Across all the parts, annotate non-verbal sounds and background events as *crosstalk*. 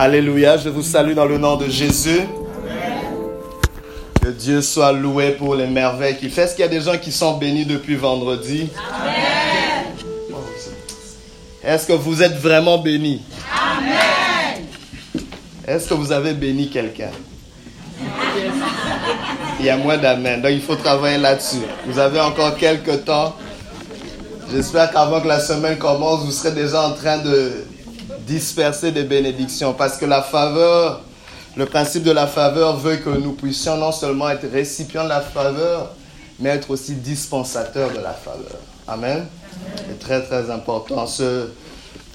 Alléluia, je vous salue dans le nom de Jésus. Que Dieu soit loué pour les merveilles qu'il fait. Est-ce qu'il y a des gens qui sont bénis depuis vendredi? Amen. Est-ce que vous êtes vraiment bénis? Amen. Est-ce que vous avez béni quelqu'un? Il y a moins d'amen. Donc il faut travailler là-dessus. Vous avez encore quelques temps. J'espère qu'avant que la semaine commence, vous serez déjà en train de disperser des bénédictions. Parce que la faveur, le principe de la faveur veut que nous puissions non seulement être récipients de la faveur, mais être aussi dispensateurs de la faveur. Amen. C'est très très important. Ce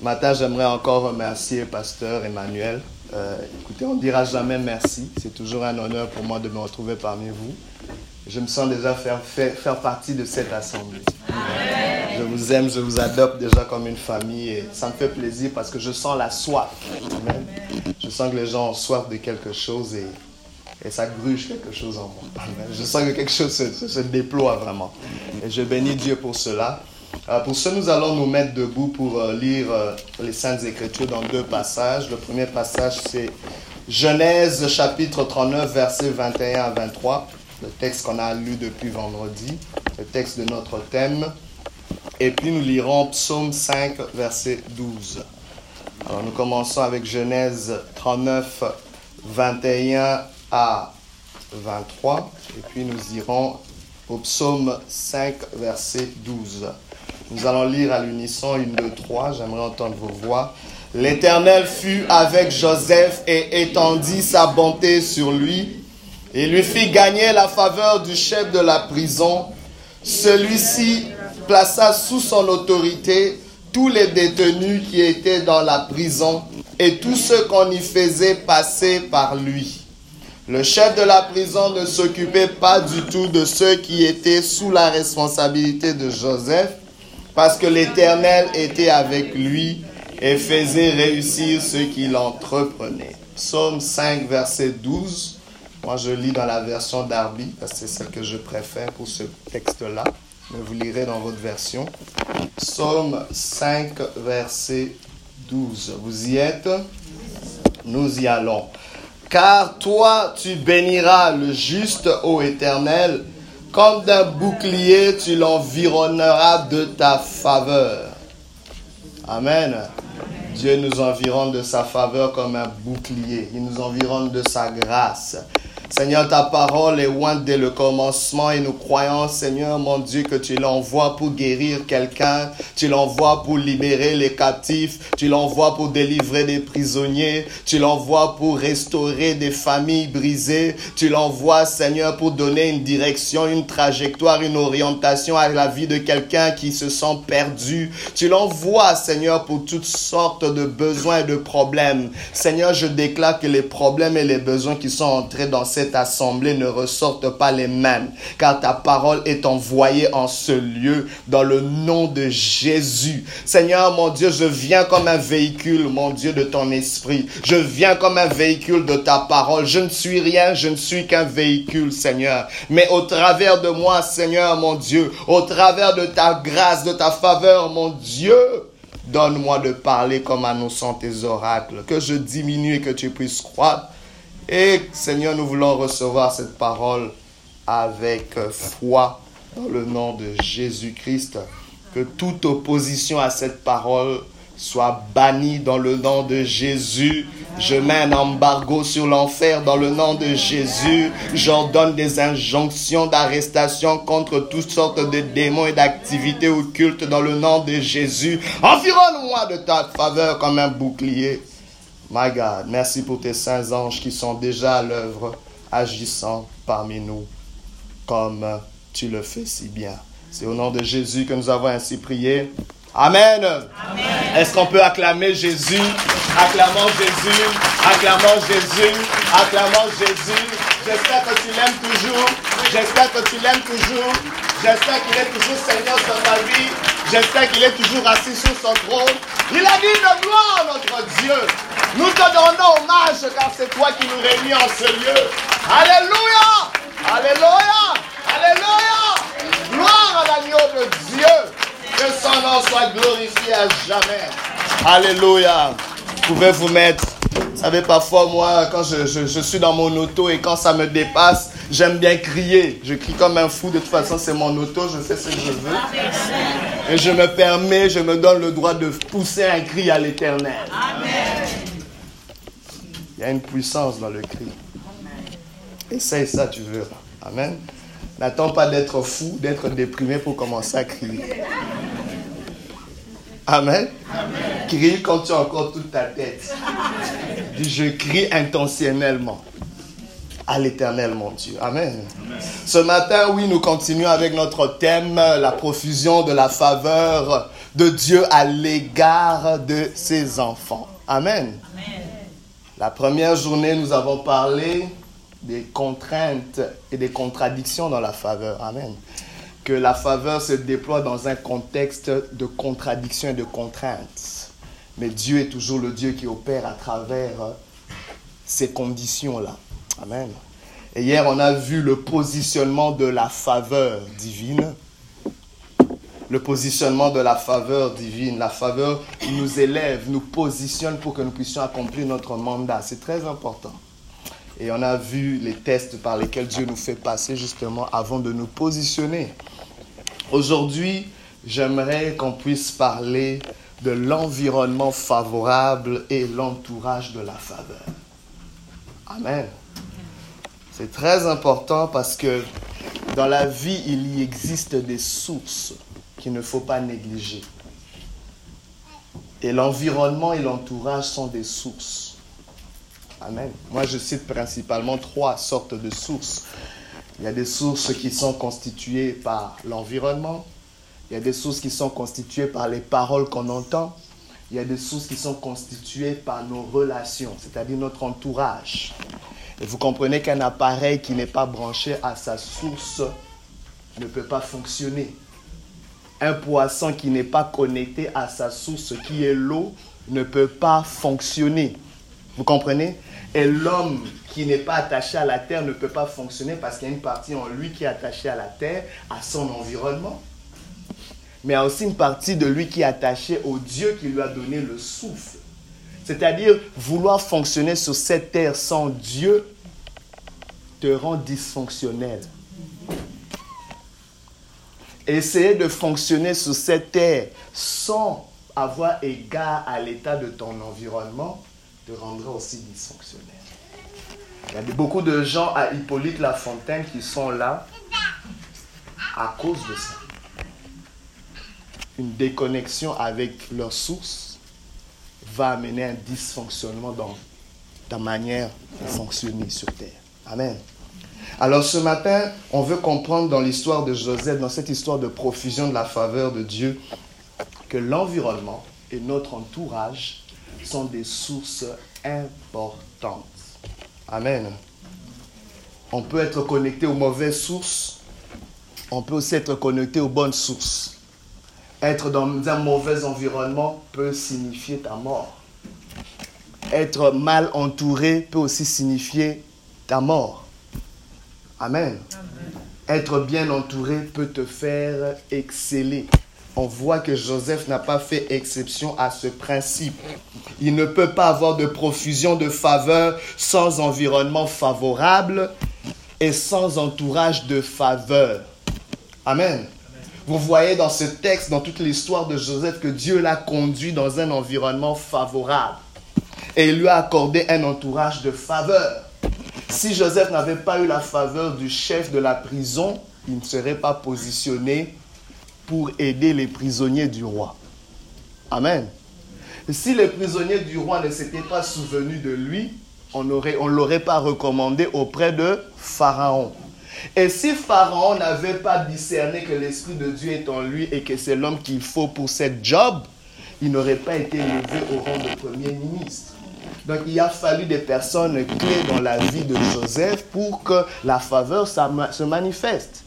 matin, j'aimerais encore remercier Pasteur Emmanuel. Euh, écoutez, on ne dira jamais merci. C'est toujours un honneur pour moi de me retrouver parmi vous. Je me sens déjà faire, faire, partie de cette assemblée. Je vous aime, je vous adopte déjà comme une famille et ça me fait plaisir parce que je sens la soif. Je sens que les gens ont soif de quelque chose et, et ça gruge quelque chose en moi. Je sens que quelque chose se, se déploie vraiment. Et je bénis Dieu pour cela. Euh, pour ce, nous allons nous mettre debout pour euh, lire euh, les Saintes Écritures dans deux passages. Le premier passage, c'est Genèse chapitre 39, versets 21 à 23 le texte qu'on a lu depuis vendredi, le texte de notre thème. Et puis nous lirons Psaume 5, verset 12. Alors nous commençons avec Genèse 39, 21 à 23. Et puis nous irons au Psaume 5, verset 12. Nous allons lire à l'unisson une, deux, trois. J'aimerais entendre vos voix. L'Éternel fut avec Joseph et étendit sa bonté sur lui et lui fit gagner la faveur du chef de la prison. Celui-ci plaça sous son autorité tous les détenus qui étaient dans la prison et tous ceux qu'on y faisait passer par lui. Le chef de la prison ne s'occupait pas du tout de ceux qui étaient sous la responsabilité de Joseph, parce que l'Éternel était avec lui et faisait réussir ceux qu'il entreprenait. Psaume 5, verset 12. Moi, je lis dans la version Darby, parce que c'est celle que je préfère pour ce texte-là. Mais vous lirez dans votre version. Psaume 5, verset 12. Vous y êtes? Nous y allons. Car toi, tu béniras le juste, ô Éternel, comme d'un bouclier, tu l'environneras de ta faveur. Amen. Dieu nous environne de sa faveur comme un bouclier. Il nous environne de sa grâce. Seigneur, ta parole est loin dès le commencement et nous croyons, Seigneur, mon Dieu, que tu l'envoies pour guérir quelqu'un, tu l'envoies pour libérer les captifs, tu l'envoies pour délivrer des prisonniers, tu l'envoies pour restaurer des familles brisées, tu l'envoies, Seigneur, pour donner une direction, une trajectoire, une orientation à la vie de quelqu'un qui se sent perdu. Tu l'envoies, Seigneur, pour toutes sortes de besoins et de problèmes. Seigneur, je déclare que les problèmes et les besoins qui sont entrés dans cette assemblée ne ressortent pas les mêmes, car ta parole est envoyée en ce lieu dans le nom de Jésus. Seigneur, mon Dieu, je viens comme un véhicule, mon Dieu, de ton esprit. Je viens comme un véhicule de ta parole. Je ne suis rien, je ne suis qu'un véhicule, Seigneur. Mais au travers de moi, Seigneur, mon Dieu, au travers de ta grâce, de ta faveur, mon Dieu, Donne-moi de parler comme annonçant tes oracles, que je diminue et que tu puisses croître et Seigneur, nous voulons recevoir cette parole avec foi dans le nom de Jésus-Christ. Que toute opposition à cette parole soit bannie dans le nom de Jésus. Je mets un embargo sur l'enfer dans le nom de Jésus. J'ordonne des injonctions d'arrestation contre toutes sortes de démons et d'activités occultes dans le nom de Jésus. Environne-moi de ta faveur comme un bouclier. My God, merci pour tes saints anges qui sont déjà à l'œuvre, agissant parmi nous, comme tu le fais si bien. C'est au nom de Jésus que nous avons ainsi prié. Amen. Est-ce qu'on peut acclamer Jésus? Acclamons Jésus, acclamons Jésus, acclamons Jésus. J'espère que tu l'aimes toujours. J'espère que tu l'aimes toujours. J'espère qu'il est toujours Seigneur sur ta vie. J'espère qu'il est toujours assis sur son trône. Il a dit de gloire notre Dieu. Nous te rendons hommage car c'est toi qui nous réunis en ce lieu. Alléluia. Alléluia. Alléluia. Gloire à l'agneau de Dieu. Que son nom soit glorifié à jamais. Alléluia. Vous pouvez vous mettre. Savez, parfois, moi, quand je, je, suis dans mon auto et quand ça me dépasse, j'aime bien crier. Je crie comme un fou. De toute façon, c'est mon auto, je fais ce que je veux. Et je me permets, je me donne le droit de pousser un cri à l'éternel. Il y a une puissance dans le cri. Essaye ça, tu veux. Amen. N'attends pas d'être fou, d'être déprimé pour commencer à crier. Amen. Crie quand tu as encore toute ta tête. Dis, je crie intentionnellement à l'éternel, mon Dieu. Amen. Ce matin, oui, nous continuons avec notre thème, la profusion de la faveur de Dieu à l'égard de ses enfants. Amen. La première journée, nous avons parlé des contraintes et des contradictions dans la faveur. Amen que la faveur se déploie dans un contexte de contradiction et de contraintes. Mais Dieu est toujours le Dieu qui opère à travers ces conditions-là. Amen. Et hier, on a vu le positionnement de la faveur divine. Le positionnement de la faveur divine. La faveur nous élève, nous positionne pour que nous puissions accomplir notre mandat. C'est très important. Et on a vu les tests par lesquels Dieu nous fait passer justement avant de nous positionner. Aujourd'hui, j'aimerais qu'on puisse parler de l'environnement favorable et l'entourage de la faveur. Amen. C'est très important parce que dans la vie, il y existe des sources qu'il ne faut pas négliger. Et l'environnement et l'entourage sont des sources. Amen. Moi, je cite principalement trois sortes de sources. Il y a des sources qui sont constituées par l'environnement. Il y a des sources qui sont constituées par les paroles qu'on entend. Il y a des sources qui sont constituées par nos relations, c'est-à-dire notre entourage. Et vous comprenez qu'un appareil qui n'est pas branché à sa source ne peut pas fonctionner. Un poisson qui n'est pas connecté à sa source, qui est l'eau, ne peut pas fonctionner. Vous comprenez? Et l'homme qui n'est pas attaché à la terre ne peut pas fonctionner parce qu'il y a une partie en lui qui est attachée à la terre, à son environnement. Mais il y a aussi une partie de lui qui est attachée au Dieu qui lui a donné le souffle. C'est-à-dire, vouloir fonctionner sur cette terre sans Dieu te rend dysfonctionnel. Essayer de fonctionner sur cette terre sans avoir égard à l'état de ton environnement te rendra aussi dysfonctionnel. Il y a beaucoup de gens à Hippolyte Lafontaine qui sont là à cause de ça. Une déconnexion avec leur source va amener un dysfonctionnement dans ta manière de fonctionner sur Terre. Amen. Alors ce matin, on veut comprendre dans l'histoire de Joseph, dans cette histoire de profusion de la faveur de Dieu, que l'environnement et notre entourage sont des sources importantes. Amen. On peut être connecté aux mauvaises sources. On peut aussi être connecté aux bonnes sources. Être dans un mauvais environnement peut signifier ta mort. Être mal entouré peut aussi signifier ta mort. Amen. Être bien entouré peut te faire exceller on voit que Joseph n'a pas fait exception à ce principe. Il ne peut pas avoir de profusion de faveur sans environnement favorable et sans entourage de faveur. Amen. Vous voyez dans ce texte, dans toute l'histoire de Joseph, que Dieu l'a conduit dans un environnement favorable et il lui a accordé un entourage de faveur. Si Joseph n'avait pas eu la faveur du chef de la prison, il ne serait pas positionné pour aider les prisonniers du roi. Amen. Si les prisonniers du roi ne s'étaient pas souvenus de lui, on ne on l'aurait pas recommandé auprès de Pharaon. Et si Pharaon n'avait pas discerné que l'Esprit de Dieu est en lui et que c'est l'homme qu'il faut pour cette job, il n'aurait pas été élevé au rang de Premier ministre. Donc il a fallu des personnes clés dans la vie de Joseph pour que la faveur se manifeste.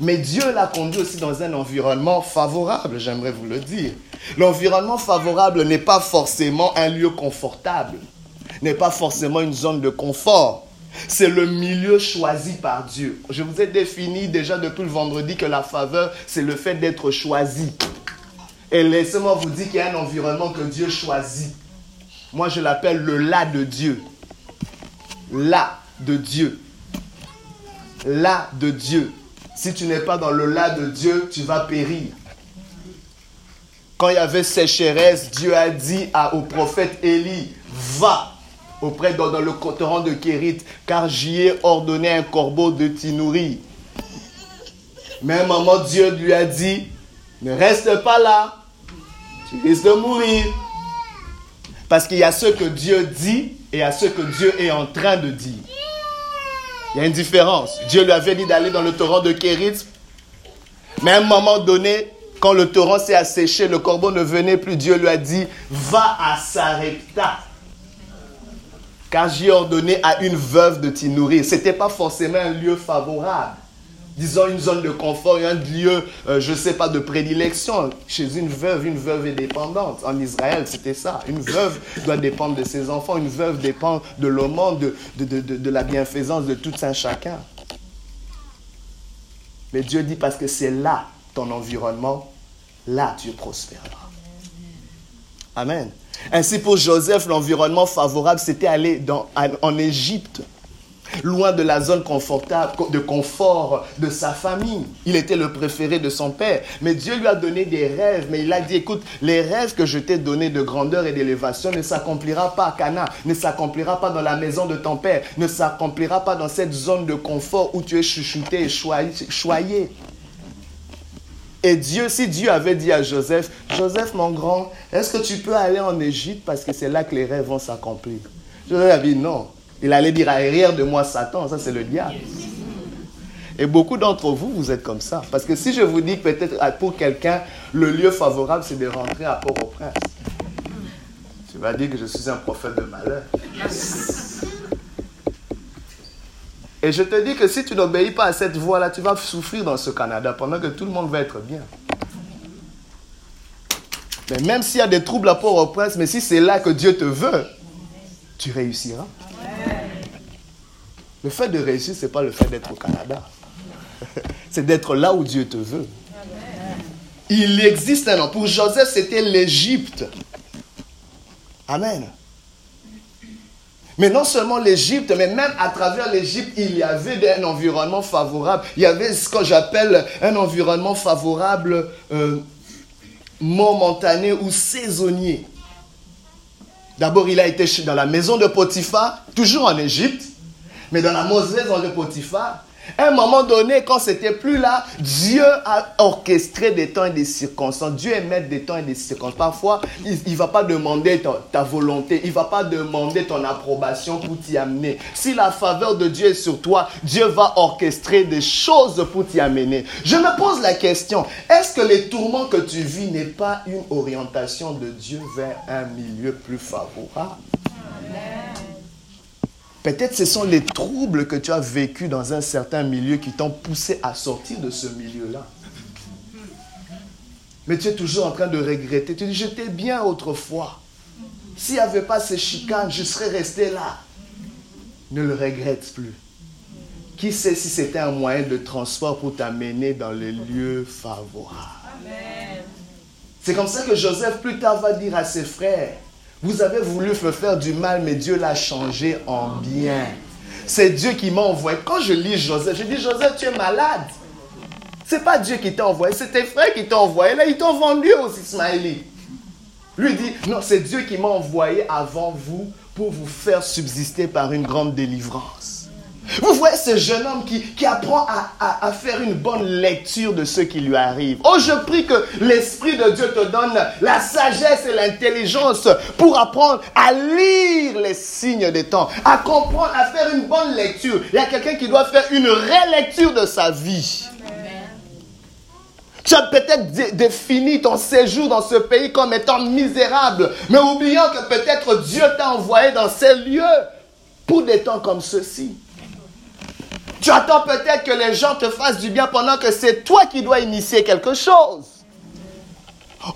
Mais Dieu l'a conduit aussi dans un environnement favorable, j'aimerais vous le dire. L'environnement favorable n'est pas forcément un lieu confortable, n'est pas forcément une zone de confort. C'est le milieu choisi par Dieu. Je vous ai défini déjà depuis le vendredi que la faveur, c'est le fait d'être choisi. Et laissez-moi vous dire qu'il y a un environnement que Dieu choisit. Moi, je l'appelle le là de Dieu. Là de Dieu. Là de Dieu. Si tu n'es pas dans le là de Dieu, tu vas périr. Quand il y avait sécheresse, Dieu a dit au prophète Élie, va auprès dans, le torrent de Kérit, car j'y ai ordonné un corbeau de t'y nourrir. Mais un moment, Dieu lui a dit, ne reste pas là, tu risques de mourir. Parce qu'il y a ce que Dieu dit et il y a ce que Dieu est en train de dire. Il y a une différence. Dieu lui avait dit d'aller dans le torrent de Kérit, mais à un moment donné, quand le torrent s'est asséché, le corbeau ne venait plus. Dieu lui a dit, va à Sarepta. Car j'ai ordonné à une veuve de t'y nourrir. Ce n'était pas forcément un lieu favorable. Disons une zone de confort, un lieu, euh, je ne sais pas, de prédilection. Chez une veuve, une veuve est dépendante. En Israël, c'était ça. Une veuve doit dépendre de ses enfants. Une veuve dépend de l'aumône, de, de, de la bienfaisance de tout un chacun. Mais Dieu dit parce que c'est là ton environnement là tu prospéreras. Amen. Ainsi pour Joseph, l'environnement favorable, c'était aller en Égypte, loin de la zone confortable, de confort de sa famille. Il était le préféré de son père. Mais Dieu lui a donné des rêves. Mais il a dit, écoute, les rêves que je t'ai donnés de grandeur et d'élévation ne s'accomplira pas à Cana, ne s'accomplira pas dans la maison de ton père, ne s'accomplira pas dans cette zone de confort où tu es chuchoté et choyé. Et Dieu, si Dieu avait dit à Joseph, Joseph mon grand, est-ce que tu peux aller en Égypte parce que c'est là que les rêves vont s'accomplir? Joseph a dit non. Il allait dire arrière de moi Satan, ça c'est le diable. Et beaucoup d'entre vous, vous êtes comme ça. Parce que si je vous dis peut-être pour quelqu'un, le lieu favorable, c'est de rentrer à Port-au-Prince, tu vas dire que je suis un prophète de malheur. Et je te dis que si tu n'obéis pas à cette voix-là, tu vas souffrir dans ce Canada pendant que tout le monde va être bien. Mais même s'il y a des troubles à Port-au-Prince, mais si c'est là que Dieu te veut, tu réussiras. Le fait de réussir, ce n'est pas le fait d'être au Canada. *laughs* c'est d'être là où Dieu te veut. Il existe un nom. Pour Joseph, c'était l'Égypte. Amen. Mais non seulement l'Égypte, mais même à travers l'Égypte, il y avait un environnement favorable. Il y avait ce que j'appelle un environnement favorable euh, momentané ou saisonnier. D'abord, il a été dans la maison de Potiphar, toujours en Égypte, mais dans la maison de Potiphar, à un moment donné, quand c'était plus là, Dieu a orchestré des temps et des circonstances. Dieu maître des temps et des circonstances. Parfois, il ne va pas demander ta, volonté, il ne va pas demander ton approbation pour t'y amener. Si la faveur de Dieu est sur toi, Dieu va orchestrer des choses pour t'y amener. Je me pose la question, est-ce que les tourments que tu vis n'est pas une orientation de Dieu vers un milieu plus favorable? Peut-être ce sont les troubles que tu as vécus dans un certain milieu qui t'ont poussé à sortir de ce milieu-là. Mais tu es toujours en train de regretter. Tu dis, j'étais bien autrefois. S'il n'y avait pas ces chicanes, je serais resté là. Ne le regrette plus. Qui sait si c'était un moyen de transport pour t'amener dans les lieux favorables? C'est comme ça que Joseph plus tard va dire à ses frères, vous avez voulu faire du mal, mais Dieu l'a changé en bien. C'est Dieu qui m'a envoyé. Quand je lis Joseph, je dis Joseph, tu es malade. C'est pas Dieu qui t'a envoyé, c'est tes frères qui t'ont envoyé. Là, ils t'ont vendu aussi, Smiley. Lui dit, non, c'est Dieu qui m'a envoyé avant vous pour vous faire subsister par une grande délivrance. Vous voyez ce jeune homme qui, apprend à, faire une bonne lecture de ce qui lui arrive. Oh, je prie que l'Esprit de Dieu te donne la sagesse et l'intelligence pour apprendre à lire les signes des temps, à comprendre, à faire une bonne lecture. Il y a quelqu'un qui doit faire une rélecture de sa vie. Tu as peut-être défini ton séjour dans ce pays comme étant misérable, mais oubliant que peut-être Dieu t'a envoyé dans ces lieux pour des temps comme ceux-ci. Tu attends peut-être que les gens te fassent du bien pendant que c'est toi qui dois initier quelque chose.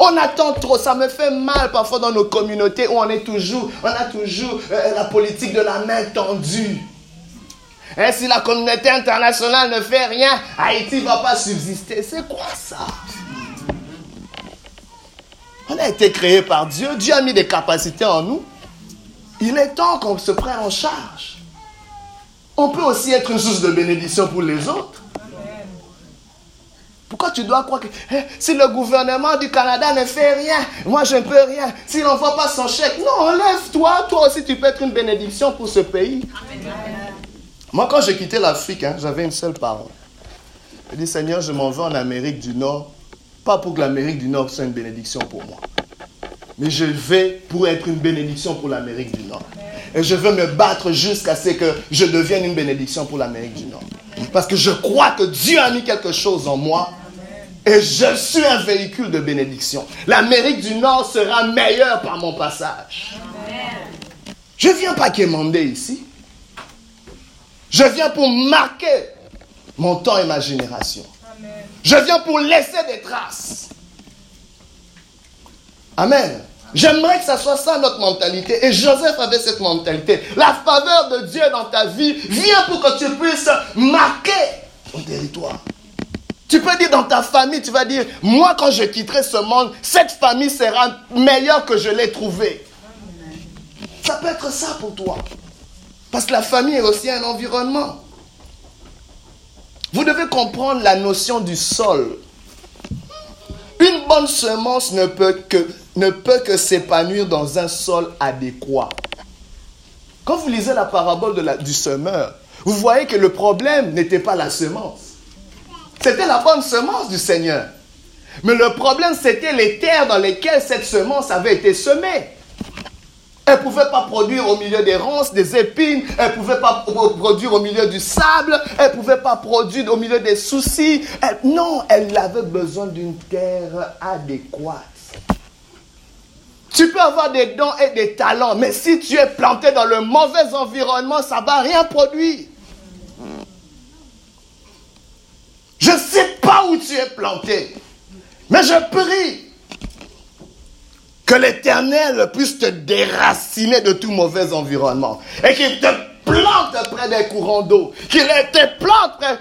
On attend trop, ça me fait mal parfois dans nos communautés où on est toujours, on a toujours euh, la politique de la main tendue. Et si la communauté internationale ne fait rien, Haïti ne va pas subsister. C'est quoi ça? On a été créé par Dieu. Dieu a mis des capacités en nous. Il est temps qu'on se prenne en charge. On peut aussi être une source de bénédiction pour les autres. Pourquoi tu dois croire que eh, si le gouvernement du Canada ne fait rien, moi je ne peux rien. S'il n'envoie pas son chèque, non, enlève-toi. Toi aussi, tu peux être une bénédiction pour ce pays. Moi, quand j'ai quitté l'Afrique, hein, j'avais une seule parole. Je dit, Seigneur, je m'en vais en Amérique du Nord, pas pour que l'Amérique du Nord soit une bénédiction pour moi, mais je vais pour être une bénédiction pour l'Amérique du Nord. Et je veux me battre jusqu'à ce que je devienne une bénédiction pour l'Amérique du Nord. Parce que je crois que Dieu a mis quelque chose en moi. Et je suis un véhicule de bénédiction. L'Amérique du Nord sera meilleure par mon passage. Je viens pas quémander ici. Je viens pour marquer mon temps et ma génération. Je viens pour laisser des traces. Amen. J'aimerais que ça soit ça notre mentalité. Et Joseph avait cette mentalité. La faveur de Dieu dans ta vie vient pour que tu puisses marquer ton territoire. Tu peux dire dans ta famille, tu vas dire, moi quand je quitterai ce monde, cette famille sera meilleure que je l'ai trouvée. Ça peut être ça pour toi. Parce que la famille est aussi un environnement. Vous devez comprendre la notion du sol. Une bonne semence ne peut que, ne peut que s'épanouir dans un sol adéquat. Quand vous lisez la parabole du semeur, vous voyez que le problème n'était pas la semence. C'était la bonne semence du Seigneur. Mais le problème, c'était les terres dans lesquelles cette semence avait été semée. Elle ne pouvait pas produire au milieu des ronces, des épines. Elle ne pouvait pas produire au milieu du sable. Elle ne pouvait pas produire au milieu des soucis. non, elle avait besoin d'une terre adéquate. Tu peux avoir des dons et des talents, mais si tu es planté dans le mauvais environnement, ça ne va rien produire. Je ne sais pas où tu es planté, mais je prie que l'Éternel puisse te déraciner de tout mauvais environnement. Et qu'il te plante près des courants d'eau. Qu'il te plante près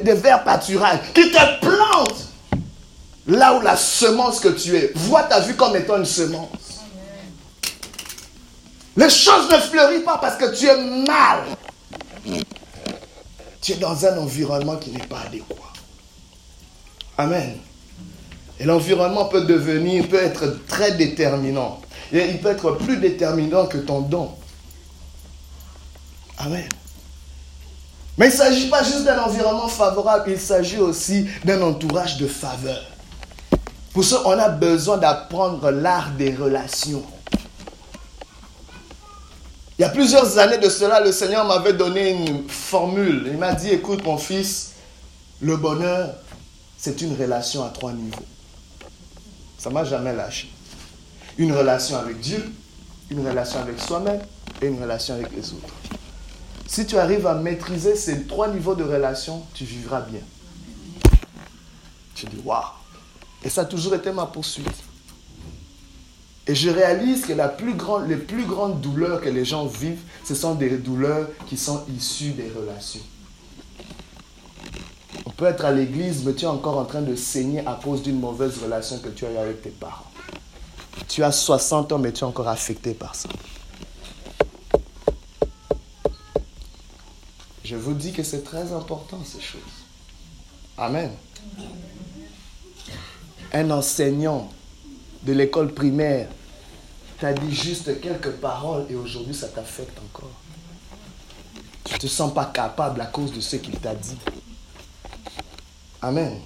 des, verts pâturages. Qu'il te plante là où la semence que tu es. Vois ta vie comme étant une semence. Les choses ne fleurissent pas parce que tu es mal. Tu es dans un environnement qui n'est pas adéquat. Amen. Et l'environnement peut devenir, peut être très déterminant. Et il peut être plus déterminant que ton don. Amen. Mais il ne s'agit pas juste d'un environnement favorable, il s'agit aussi d'un entourage de faveur. Pour ça, on a besoin d'apprendre l'art des relations. Il y a plusieurs années de cela, le Seigneur m'avait donné une formule. Il m'a dit, écoute mon fils, le bonheur, c'est une relation à trois niveaux. Ça m'a jamais lâché. Une relation avec Dieu, une relation avec soi-même et une relation avec les autres. Si tu arrives à maîtriser ces trois niveaux de relation, tu vivras bien. Tu dis, waouh. Et ça a toujours été ma poursuite. Et je réalise que les plus grandes douleurs que les gens vivent, ce sont des douleurs qui sont issues des relations. On peut être à l'église, mais tu es encore en train de saigner à cause d'une mauvaise relation que tu as eu avec tes parents. Tu as 60 ans, mais tu es encore affecté par ça. Je vous dis que c'est très important ces choses. Amen. Un enseignant de l'école primaire t'a dit juste quelques paroles et aujourd'hui ça t'affecte encore. Tu ne te sens pas capable à cause de ce qu'il t'a dit. Amen.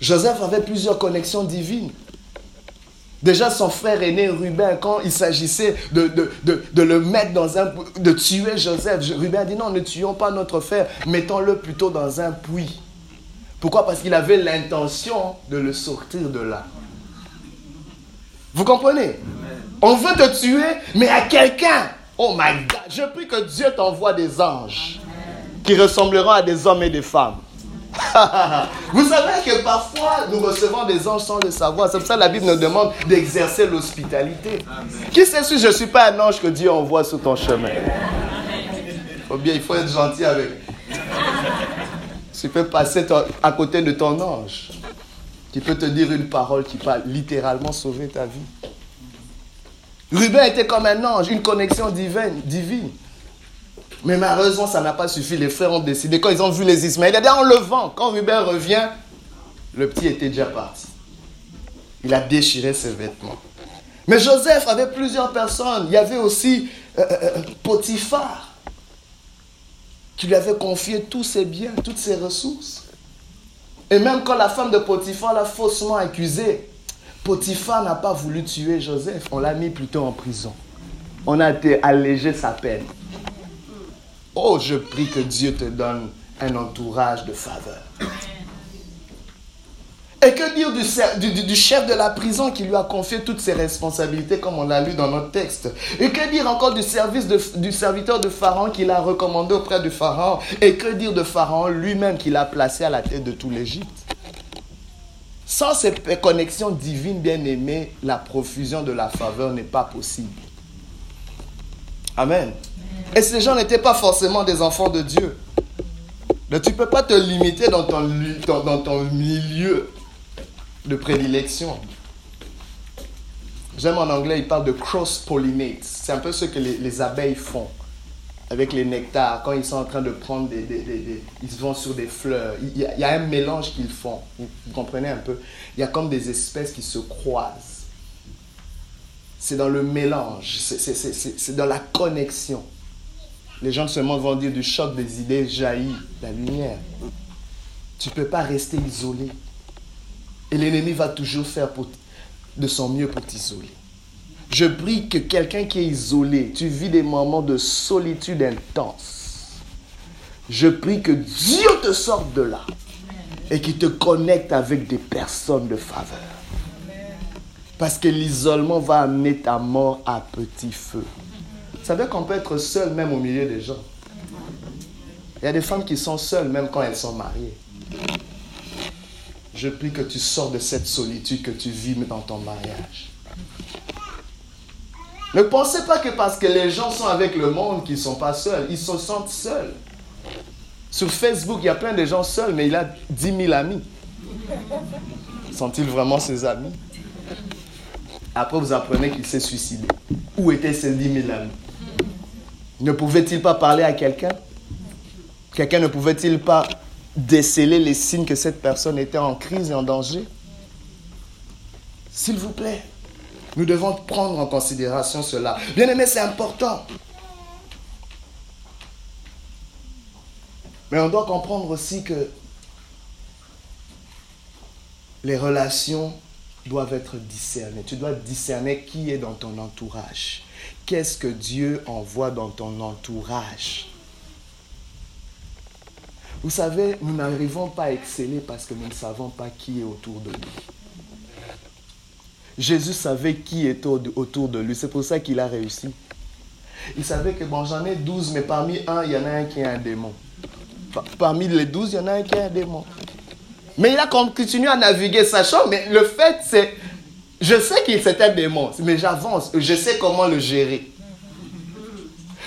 Joseph avait plusieurs connexions divines. Déjà, son frère aîné Ruben, quand il s'agissait de, de, le mettre dans un... de tuer Joseph, Ruben a dit non, ne tuons pas notre frère, mettons-le plutôt dans un puits. Pourquoi? Parce qu'il avait l'intention de le sortir de là. Vous comprenez? On veut te tuer, mais à quelqu'un. Oh my God, je prie que Dieu t'envoie des anges qui ressembleront à des hommes et des femmes. *laughs* Vous savez que parfois nous recevons des anges sans le savoir. C'est pour ça que la Bible nous demande d'exercer l'hospitalité. Qui sait si je ne suis pas un ange que Dieu envoie sur ton chemin? Ou bien il faut être gentil avec. Tu peux passer à côté de ton ange. Qui peut te dire une parole qui peut littéralement sauver ta vie. Ruben était comme un ange, une connexion divine. divine. Mais malheureusement, ça n'a pas suffi. Les frères ont décidé, quand ils ont vu les Ismaélites, en levant, quand Ruben revient, le petit était déjà parti. Il a déchiré ses vêtements. Mais Joseph avait plusieurs personnes. Il y avait aussi euh, euh, euh, Potiphar, qui lui avait confié tous ses biens, toutes ses ressources. Et même quand la femme de Potiphar l'a faussement accusé, Potiphar n'a pas voulu tuer Joseph. On l'a mis plutôt en prison. On a été allégé sa peine. Oh, je prie que Dieu te donne un entourage de faveur. Et que dire du, chef de la prison qui lui a confié toutes ses responsabilités, comme on l'a lu dans notre texte? Et que dire encore du, service du serviteur de Pharaon qu'il a recommandé auprès du Pharaon? Et que dire de Pharaon lui-même qu'il a placé à la tête de tout l'Égypte? Sans ces connexions divines, bien aimées, la profusion de la faveur n'est pas possible. Amen. Et ces gens n'étaient pas forcément des enfants de Dieu. Mais tu ne peux pas te limiter dans ton, dans ton milieu de prédilection. J'aime en anglais, il parle de cross-pollinate. C'est un peu ce que les, abeilles font avec les nectars. Quand ils sont en train de prendre des... ils vont sur des fleurs. Il y, a, il y a un mélange qu'ils font. Vous, comprenez un peu? Il y a comme des espèces qui se croisent. C'est dans le mélange. C'est dans la connexion. Les gens de ce monde vont dire du choc des idées jaillit la lumière. Tu ne peux pas rester isolé. Et l'ennemi va toujours faire de son mieux pour t'isoler. Je prie que quelqu'un qui est isolé, tu vis des moments de solitude intense. Je prie que Dieu te sorte de là et qu'il te connecte avec des personnes de faveur. Parce que l'isolement va amener ta mort à petit feu. Vous savez qu'on peut être seul même au milieu des gens. Il y a des femmes qui sont seules même quand elles sont mariées. Je prie que tu sors de cette solitude que tu vis dans ton mariage. Ne pensez pas que parce que les gens sont avec le monde qu'ils ne sont pas seuls. Ils se sentent seuls. Sur Facebook, il y a plein de gens seuls, mais il a 10 000 amis. Sont-ils vraiment ses amis? Après, vous apprenez qu'il s'est suicidé. Où étaient ces 10 000 amis? Ne pouvait-il pas parler à quelqu'un? Quelqu'un ne pouvait-il pas déceler les signes que cette personne était en crise et en danger S'il vous plaît, nous devons prendre en considération cela. Bien aimé, c'est important. Mais on doit comprendre aussi que les relations doivent être discernées. Tu dois discerner qui est dans ton entourage. Qu'est-ce que Dieu envoie dans ton entourage? Vous savez, nous n'arrivons pas à exceller parce que nous ne savons pas qui est autour de nous. Jésus savait qui était autour de lui. C'est pour ça qu'il a réussi. Il savait que, bon, j'en ai douze, mais parmi un, il y en a un qui est un démon. Parmi les douze, il y en a un qui est un démon. Mais il a continué à naviguer, sachant, mais le fait, c'est, je sais qu'il un démon, mais j'avance, je sais comment le gérer.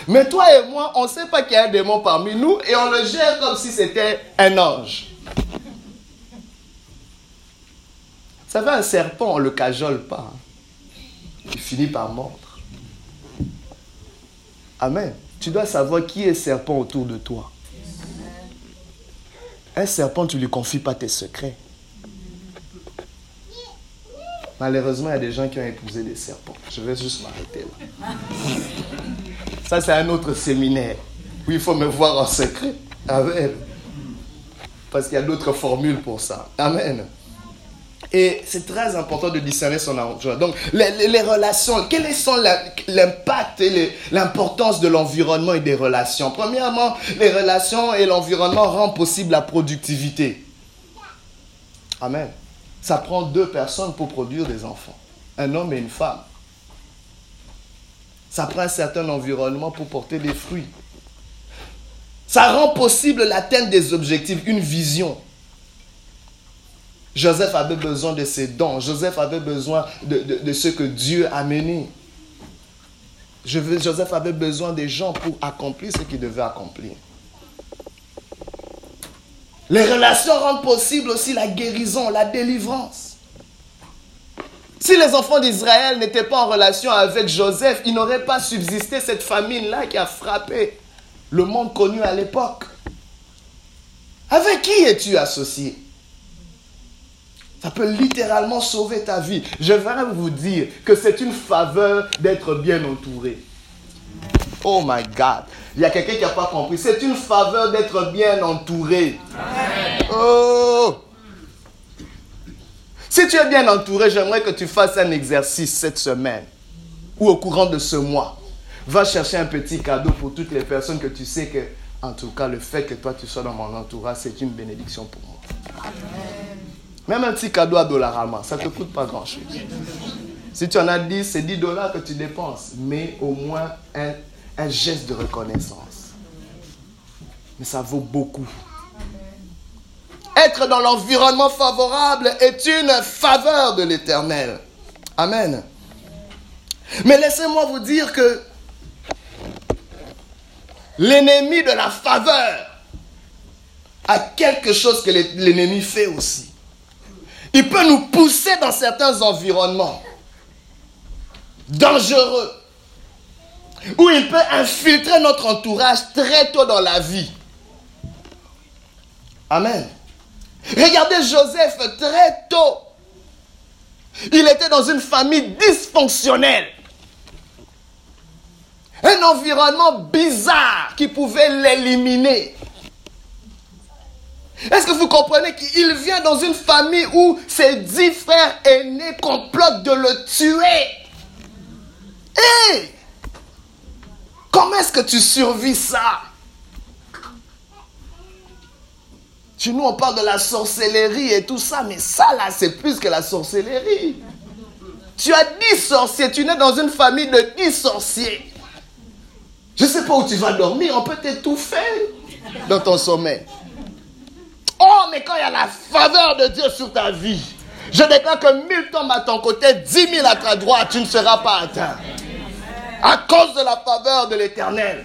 Mais toi et moi, on ne sait pas qu'il y a un démon parmi nous et on le gère comme si c'était un ange. Ça fait un serpent, on ne le cajole pas. Il finit par mordre. Amen. Tu dois savoir qui est serpent autour de toi. Un serpent, tu ne lui confies pas tes secrets. Malheureusement, il y a des gens qui ont épousé des serpents. Je vais juste m'arrêter là. Ça, c'est un autre séminaire où il faut me voir en secret. Amen. Parce qu'il y a d'autres formules pour ça. Amen. Et c'est très important de discerner son entourage. Donc, les, relations, quel est l'impact et l'importance de l'environnement et des relations? Premièrement, les relations et l'environnement rendent possible la productivité. Amen. Ça prend deux personnes pour produire des enfants. Un homme et une femme. Ça prend un certain environnement pour porter des fruits. Ça rend possible l'atteinte des objectifs, une vision. Joseph avait besoin de ses dons. Joseph avait besoin de, ce que Dieu a mené. Joseph avait besoin des gens pour accomplir ce qu'il devait accomplir. Les relations rendent possible aussi la guérison, la délivrance. Si les enfants d'Israël n'étaient pas en relation avec Joseph, il n'aurait pas subsisté cette famine-là qui a frappé le monde connu à l'époque. Avec qui es-tu associé? Ça peut littéralement sauver ta vie. Je vais vous dire que c'est une faveur d'être bien entouré. Oh my God. Il y a quelqu'un qui n'a pas compris. C'est une faveur d'être bien entouré. Oh. Si tu es bien entouré, j'aimerais que tu fasses un exercice cette semaine ou au courant de ce mois. Va chercher un petit cadeau pour toutes les personnes que tu sais que, en tout cas, le fait que toi tu sois dans mon entourage, c'est une bénédiction pour moi. Même un petit cadeau à Dollarama, ça ne te coûte pas grand-chose. Si tu en as 10, c'est 10 dollars que tu dépenses, mais au moins un, un geste de reconnaissance. Mais ça vaut beaucoup. Être dans l'environnement favorable est une faveur de l'éternel. Amen. Mais laissez-moi vous dire que l'ennemi de la faveur a quelque chose que l'ennemi fait aussi. Il peut nous pousser dans certains environnements dangereux où il peut infiltrer notre entourage très tôt dans la vie. Amen. Regardez Joseph très tôt. Il était dans une famille dysfonctionnelle. Un environnement bizarre qui pouvait l'éliminer. Est-ce que vous comprenez qu'il vient dans une famille où ses dix frères aînés complotent de le tuer? Hé Comment est-ce que tu survis ça? Nous, on parle de la sorcellerie et tout ça, mais ça, là, c'est plus que la sorcellerie. Tu as dix sorciers, tu nais dans une famille de dix sorciers. Je ne sais pas où tu vas dormir, on peut t'étouffer dans ton sommeil. Oh, mais quand il y a la faveur de Dieu sur ta vie, je déclare que mille tombent à ton côté, dix mille à ta droite, tu ne seras pas atteint. À cause de la faveur de l'éternel.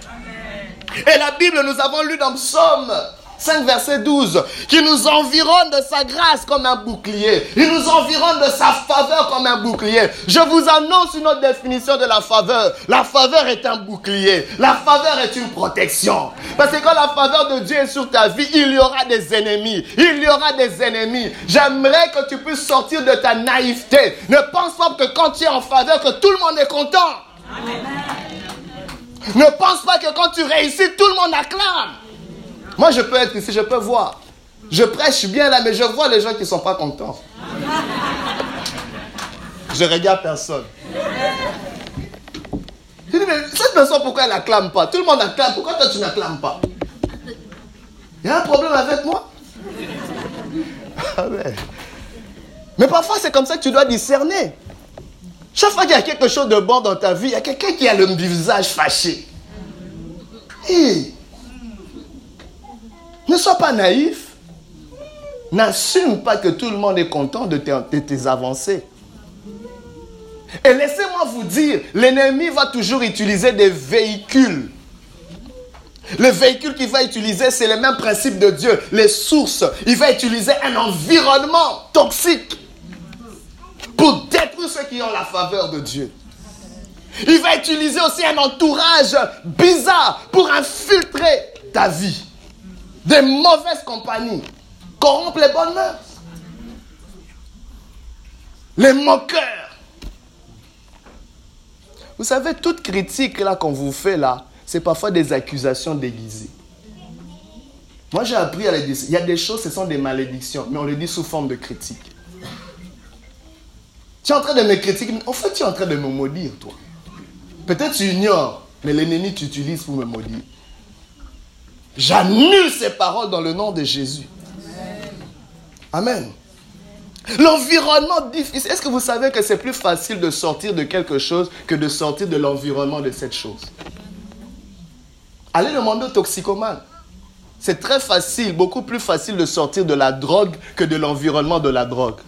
Et la Bible, nous avons lu dans Psaume 5, verset 12, qui nous environne de sa grâce comme un bouclier. Il nous environne de sa faveur comme un bouclier. Je vous annonce une autre définition de la faveur. La faveur est un bouclier. La faveur est une protection. Parce que quand la faveur de Dieu est sur ta vie, il y aura des ennemis. Il y aura des ennemis. J'aimerais que tu puisses sortir de ta naïveté. Ne pense pas que quand tu es en faveur, que tout le monde est content. Ne pense pas que quand tu réussis, tout le monde acclame. Moi, je peux être ici, je peux voir. Je prêche bien là, mais je vois les gens qui ne sont pas contents. Je regarde personne. Je dis, mais cette personne, pourquoi elle n'acclame pas? Tout le monde acclame, pourquoi toi tu n'acclames pas? Il y a un problème avec moi? Ah Mais parfois, c'est comme ça que tu dois discerner. Chaque fois qu'il y a quelque chose de bon dans ta vie, il y a quelqu'un qui a le visage fâché. Ne sois pas naïf. N'assume pas que tout le monde est content de tes, avancées. Et laissez-moi vous dire, l'ennemi va toujours utiliser des véhicules. Le véhicule qu'il va utiliser, c'est le même principe de Dieu, les sources. Il va utiliser un environnement toxique pour détruire ceux qui ont la faveur de Dieu. Il va utiliser aussi un entourage bizarre pour infiltrer ta vie des mauvaises compagnies corrompent les bonnes mœurs. Les moqueurs. Vous savez, toute critique là qu'on vous fait là, c'est parfois des accusations déguisées. Moi j'ai appris à les dire. Il y a des choses, ce sont des malédictions, mais on le dit sous forme de critique. Tu es en train de me critiquer, en fait tu es en train de me maudire, toi. Peut-être tu ignores, mais l'ennemi t'utilise pour me maudire. J'annule ces paroles dans le nom de Jésus. Amen. L'environnement difficile. Est-ce que vous savez que c'est plus facile de sortir de quelque chose que de sortir de l'environnement de cette chose? Allez demander au toxicomane. C'est très facile, beaucoup plus facile de sortir de la drogue que de l'environnement de la drogue.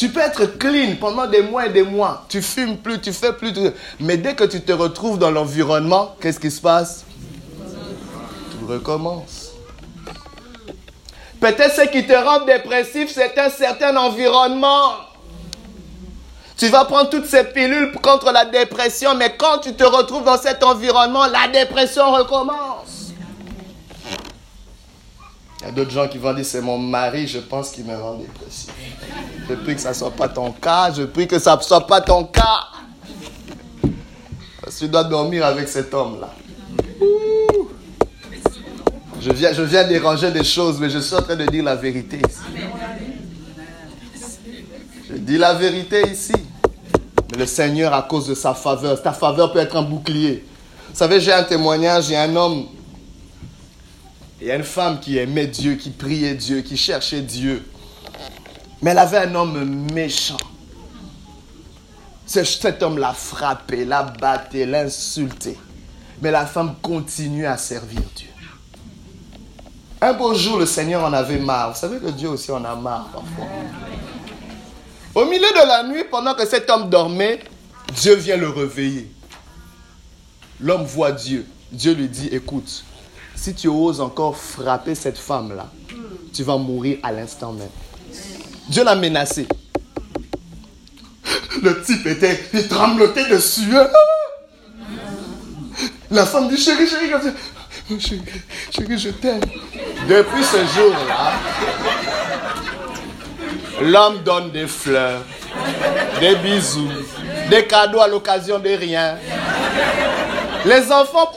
Tu peux être clean pendant des mois et des mois. Tu fumes plus, tu fais plus. Mais dès que tu te retrouves dans l'environnement, qu'est-ce qui se passe? Tout recommence. Peut-être ce qui te rend dépressif, c'est un certain environnement. Tu vas prendre toutes ces pilules contre la dépression, mais quand tu te retrouves dans cet environnement, la dépression recommence. Il y a d'autres gens qui vont dire c'est mon mari, je pense qu'il me rend dépressif. Je prie que ça ne soit pas ton cas, je prie que ça ne soit pas ton cas. Parce que tu dois dormir avec cet homme-là. Je viens, je viens déranger des choses, mais je suis en train de dire la vérité Je dis la vérité ici. Mais le Seigneur, à cause de sa faveur, ta faveur peut être un bouclier. Vous savez, j'ai un témoignage, a un homme, il y a une femme qui aimait Dieu, qui priait Dieu, qui cherchait Dieu. Mais elle avait un homme méchant. Cet homme l'a frappé, l'a battu, l'a insulté. Mais la femme continue à servir Dieu. Un beau jour, le Seigneur en avait marre. Vous savez que Dieu aussi en a marre parfois. Au milieu de la nuit, pendant que cet homme dormait, Dieu vient le réveiller. L'homme voit Dieu. Dieu lui dit, écoute, si tu oses encore frapper cette femme-là, tu vas mourir à l'instant même. Dieu l'a menacé. Le type était, il tremblotait de sueur. La femme dit, chérie, chérie, chérie, chérie je t'aime. Depuis ce jour-là, L'homme donne des fleurs, des bisous, des cadeaux à l'occasion de rien. Les enfants,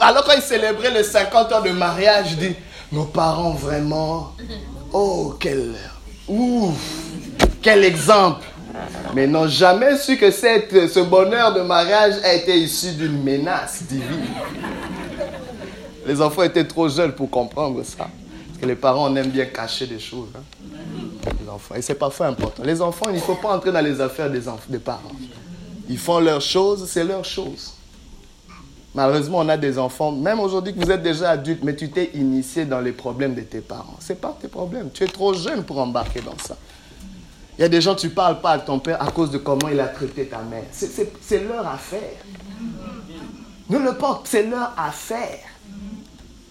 alors quand ils célébraient les 50 ans de mariage, disent, nos parents vraiment, oh, quel, ouf, quel exemple. Mais n'ont jamais su que cette, ce bonheur de mariage a été issu d'une menace divine. Les enfants étaient trop jeunes pour comprendre ça. Parce que les parents, on aime bien cacher des choses. Hein les enfants. Et c'est parfois important. Les enfants, il ne faut pas entrer dans les affaires des, des parents. Ils font leurs choses, c'est leurs choses. Malheureusement, on a des enfants, même aujourd'hui que vous êtes déjà adulte, mais tu t'es initié dans les problèmes de tes parents. Ce n'est pas tes problèmes. Tu es trop jeune pour embarquer dans ça. Il y a des gens, tu ne parles pas à ton père à cause de comment il a traité ta mère. C'est leur affaire. Ne le porte, c'est leur affaire.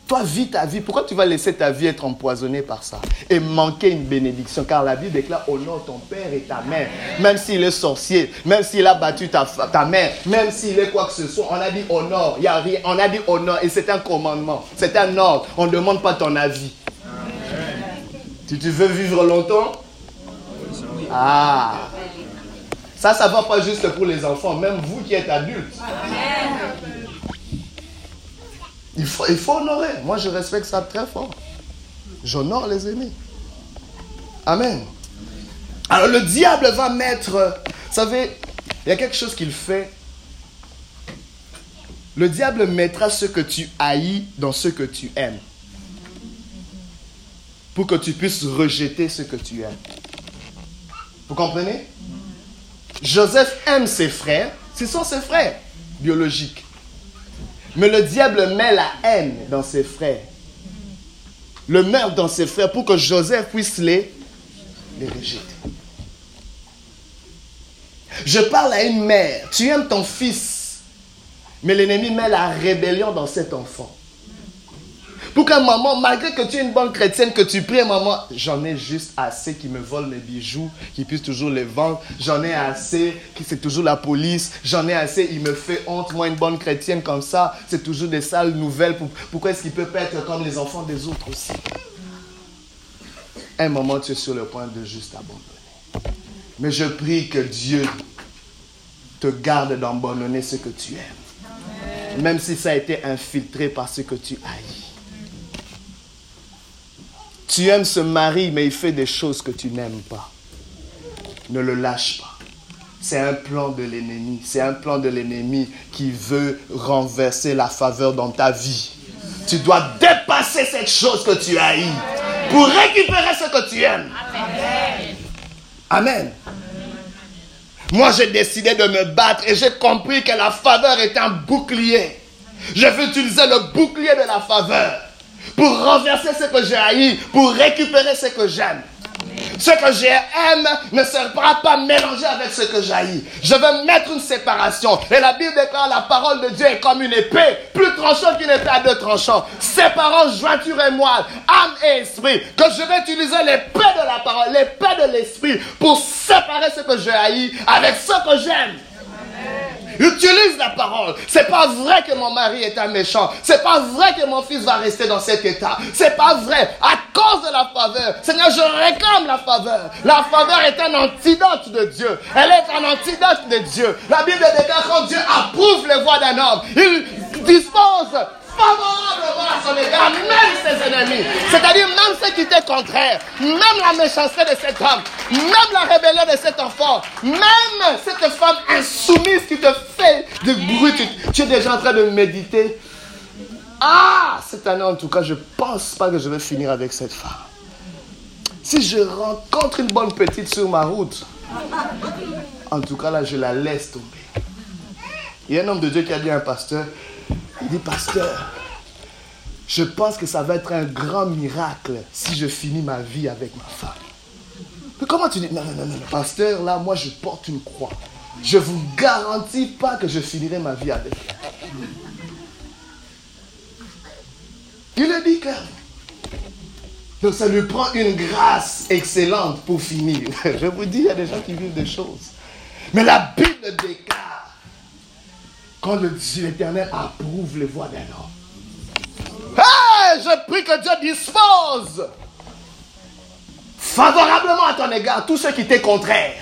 Toi, vis ta vie. Pourquoi tu vas laisser ta vie être empoisonnée par ça et manquer une bénédiction? Car la Bible déclare honore ton père et ta mère. Même s'il est sorcier, même s'il a battu ta, ta mère, même s'il est quoi que ce soit, on a dit honore. Il a rien. On a dit honore et c'est un commandement. C'est un ordre. On ne demande pas ton avis. Si tu veux vivre longtemps? Ah Ça, ça ne va pas juste pour les enfants. Même vous qui êtes adultes. Il faut, honorer. Moi, je respecte ça très fort. J'honore les aînés. Amen. Alors le diable va mettre, vous savez, il y a quelque chose qu'il fait. Le diable mettra ce que tu haïs dans ce que tu aimes. Pour que tu puisses rejeter ce que tu aimes. Vous comprenez? Joseph aime ses frères. Ce sont ses frères biologiques. Mais le diable met la haine dans ses frères. Le meurtre dans ses frères pour que Joseph puisse les, les rejeter. Je parle à une mère. Tu aimes ton fils. Mais l'ennemi met la rébellion dans cet enfant. Pour maman, malgré que tu es une bonne chrétienne, que tu pries, maman, j'en ai juste assez qui me volent mes bijoux, qui puissent toujours les vendre. J'en ai assez, qui c'est toujours la police. J'en ai assez, il me fait honte. Moi, une bonne chrétienne comme ça, c'est toujours des sales nouvelles. Pourquoi est-ce qu'il peut pas être comme les enfants des autres aussi? Un moment, tu es sur le point de juste abandonner. Mais je prie que Dieu te garde d'abandonner ce que tu aimes. Même si ça a été infiltré par ce que tu haïs. Tu aimes ce mari, mais il fait des choses que tu n'aimes pas. Ne le lâche pas. C'est un plan de l'ennemi. C'est un plan de l'ennemi qui veut renverser la faveur dans ta vie. Tu dois dépasser cette chose que tu haïs pour récupérer ce que tu aimes. Amen. Moi, j'ai décidé de me battre et j'ai compris que la faveur est un bouclier. Je veux utiliser le bouclier de la faveur pour renverser ce que j'ai haï, pour récupérer ce que j'aime. Ce que j'aime ne sera pas mélangé avec ce que j'haïs. Je veux mettre une séparation. Et la Bible déclare la parole de Dieu est comme une épée, plus tranchante qu'une épée à deux tranchants. Séparant jointure et moelle, âme et esprit. Que je vais utiliser l'épée de la parole, l'épée de l'esprit pour séparer ce que je haïs avec ce que j'aime. Utilise la parole. C'est pas vrai que mon mari est un méchant. C'est pas vrai que mon fils va rester dans cet état. C'est pas vrai. À cause de la faveur. Seigneur, je réclame la faveur. La faveur est un antidote de Dieu. Elle est un antidote de Dieu. La Bible déclare quand Dieu approuve les voix d'un homme, il dispose favorablement à son égard, même ses ennemis. C'est-à-dire même ceux qui étaient contraires, même la méchanceté de cet homme, même la rébellion de cet enfant, même cette femme insoumise qui te fait du bruit. Tu, es déjà en train de méditer. Ah, cette année en tout cas, je ne pense pas que je vais finir avec cette femme. Si je rencontre une bonne petite sur ma route, en tout cas là, je la laisse tomber. Il y a un homme de Dieu qui a dit à un pasteur, il dit, pasteur, je pense que ça va être un grand miracle si je finis ma vie avec ma femme. Mais comment tu dis, non, non, non, non, pasteur, là, moi, je porte une croix. Je vous garantis pas que je finirai ma vie avec elle. Il le dit clairement. Donc ça lui prend une grâce excellente pour finir. *laughs* Je vous dis, il y a des gens qui vivent des choses. Mais la Bible déclare quand le Dieu l'éternel approuve les voix d'un homme. Hey, je prie que Dieu dispose favorablement à ton égard tous ceux qui t'est contraire.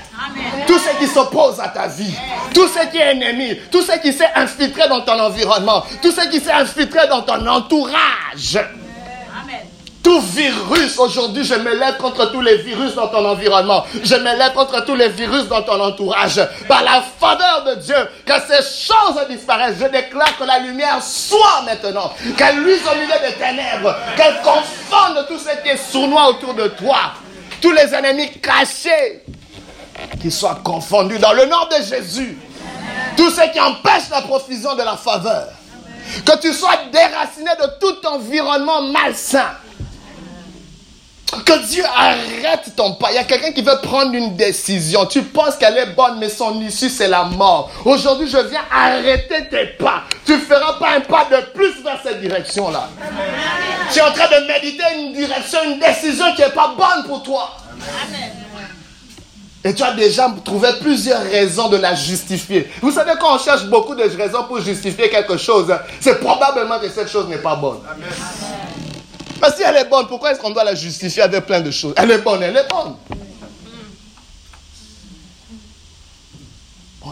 Tous ceux qui s'opposent à ta vie, tous ceux qui sont ennemis, tous ceux qui s'est infiltrés dans ton environnement, tous ceux qui s'est infiltrés dans ton entourage. Tout virus, aujourd'hui, je me lève contre tous les virus dans ton environnement. Je me lève contre tous les virus dans ton entourage. Par la faveur de Dieu, que ces choses disparaissent. Je déclare que la lumière soit maintenant. Qu'elle luise au milieu des ténèbres. Qu'elle confonde tout ce qui est sournois autour de toi. Tous les ennemis cachés. Qu'ils soient confondus dans le nom de Jésus. Tout ce qui empêche la profusion de la faveur. Que tu sois déraciné de tout environnement malsain. Que Dieu arrête ton pas. Il y a quelqu'un qui veut prendre une décision. Tu penses qu'elle est bonne, mais son issue, c'est la mort. Aujourd'hui, je viens arrêter tes pas. Tu ne feras pas un pas de plus vers cette direction-là. Tu es en train de méditer une direction, une décision qui n'est pas bonne pour toi. Et tu as déjà trouvé plusieurs raisons de la justifier. Vous savez, quand on cherche beaucoup de raisons pour justifier quelque chose, c'est probablement que cette chose n'est pas bonne. Amen. Parce si elle est bonne, pourquoi est-ce qu'on doit la justifier avec plein de choses? Elle est bonne, elle est bonne. Bon,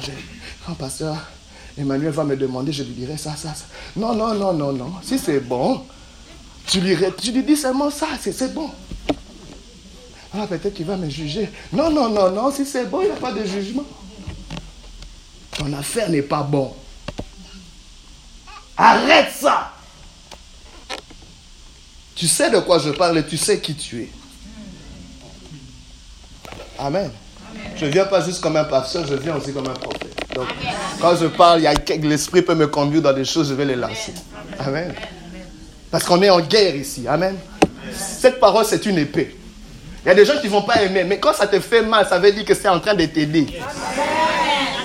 quand pasteur Emmanuel va me demander, je lui dirai ça, ça, ça. Non, non, non, non, non. Si c'est bon, tu lui, tu lui dis seulement ça, c'est bon. Ah, peut-être qu'il va me juger. Non, non, non, non, si c'est bon, il n'y a pas de jugement. Ton affaire n'est pas bon. Arrête ça. Tu sais de quoi je parle et tu sais qui tu es. Amen. Je ne viens pas juste comme un pasteur, je viens aussi comme un prophète. Donc, quand je parle, l'esprit peut me conduire dans des choses, je vais les lancer. Amen. Parce qu'on est en guerre ici. Amen. Cette parole, c'est une épée. Il y a des gens qui ne vont pas aimer, mais quand ça te fait mal, ça veut dire que c'est en train de t'aider.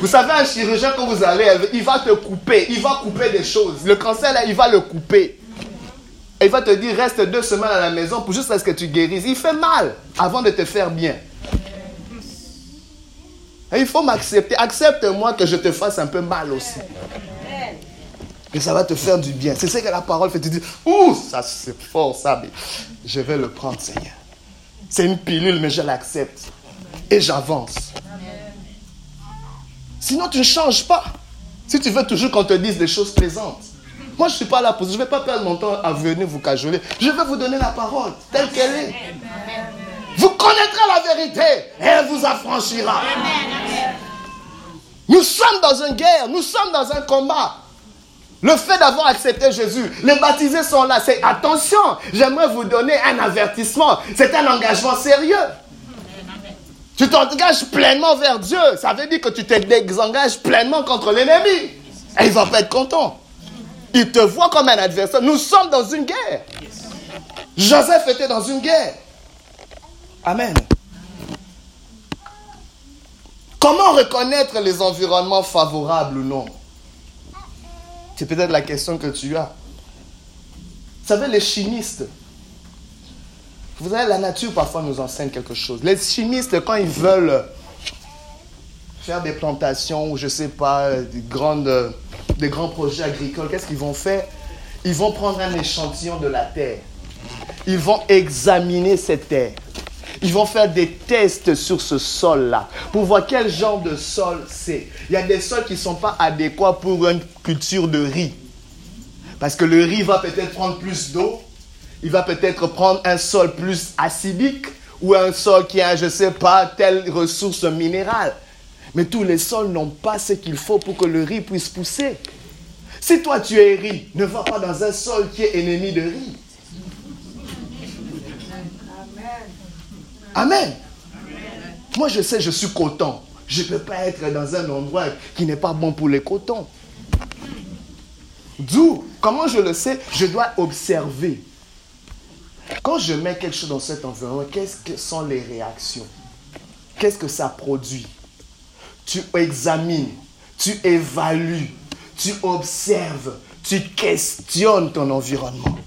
Vous savez, un chirurgien, quand vous allez, il va te couper, il va couper des choses. Le cancer, là, il va le couper. Et il va te dire, reste deux semaines à la maison pour juste à ce que tu guérisses. Il fait mal avant de te faire bien. Il faut m'accepter. Accepte-moi que je te fasse un peu mal aussi. Et ça va te faire du bien. C'est ce que la parole fait. Tu dis, ouh, ça c'est fort, ça. Mais je vais le prendre, Seigneur. C'est une pilule, mais je l'accepte. Et j'avance. Sinon, tu ne changes pas. Si tu veux toujours qu'on te dise des choses plaisantes. Moi, je ne suis pas là pour Je ne vais pas perdre mon temps à venir vous cajoler. Je vais vous donner la parole telle qu'elle est. Vous connaîtrez la vérité et elle vous affranchira. Nous sommes dans une guerre, nous sommes dans un combat. Le fait d'avoir accepté Jésus, les baptisés sont là. C'est attention, j'aimerais vous donner un avertissement. C'est un engagement sérieux. Tu t'engages pleinement vers Dieu. Ça veut dire que tu te désengages pleinement contre l'ennemi. Et il va pas être content. Il te voit comme un adversaire. Nous sommes dans une guerre. Joseph était dans une guerre. Amen. Comment reconnaître les environnements favorables ou non? C'est peut-être la question que tu as. Vous savez, les chimistes, vous savez, la nature parfois nous enseigne quelque chose. Les chimistes, quand ils veulent faire des plantations ou je sais pas, des, grandes, des grands projets agricoles, qu'est-ce qu'ils vont faire? Ils vont prendre un échantillon de la terre. Ils vont examiner cette terre. Ils vont faire des tests sur ce sol-là pour voir quel genre de sol c'est. Il y a des sols qui sont pas adéquats pour une culture de riz. Parce que le riz va peut-être prendre plus d'eau, il va peut-être prendre un sol plus acidique ou un sol qui a, je sais pas, telle ressource minérale. Mais tous les sols n'ont pas ce qu'il faut pour que le riz puisse pousser. Si toi tu es riz, ne va pas dans un sol qui est ennemi de riz. Amen. Moi, je sais, je suis coton. Je ne peux pas être dans un endroit qui n'est pas bon pour les cotons. D'où, comment je le sais Je dois observer. Quand je mets quelque chose dans cet environnement, qu'est-ce que sont les réactions? Qu'est-ce que ça produit? Tu examines, tu évalues, tu observes, tu questionnes ton environnement.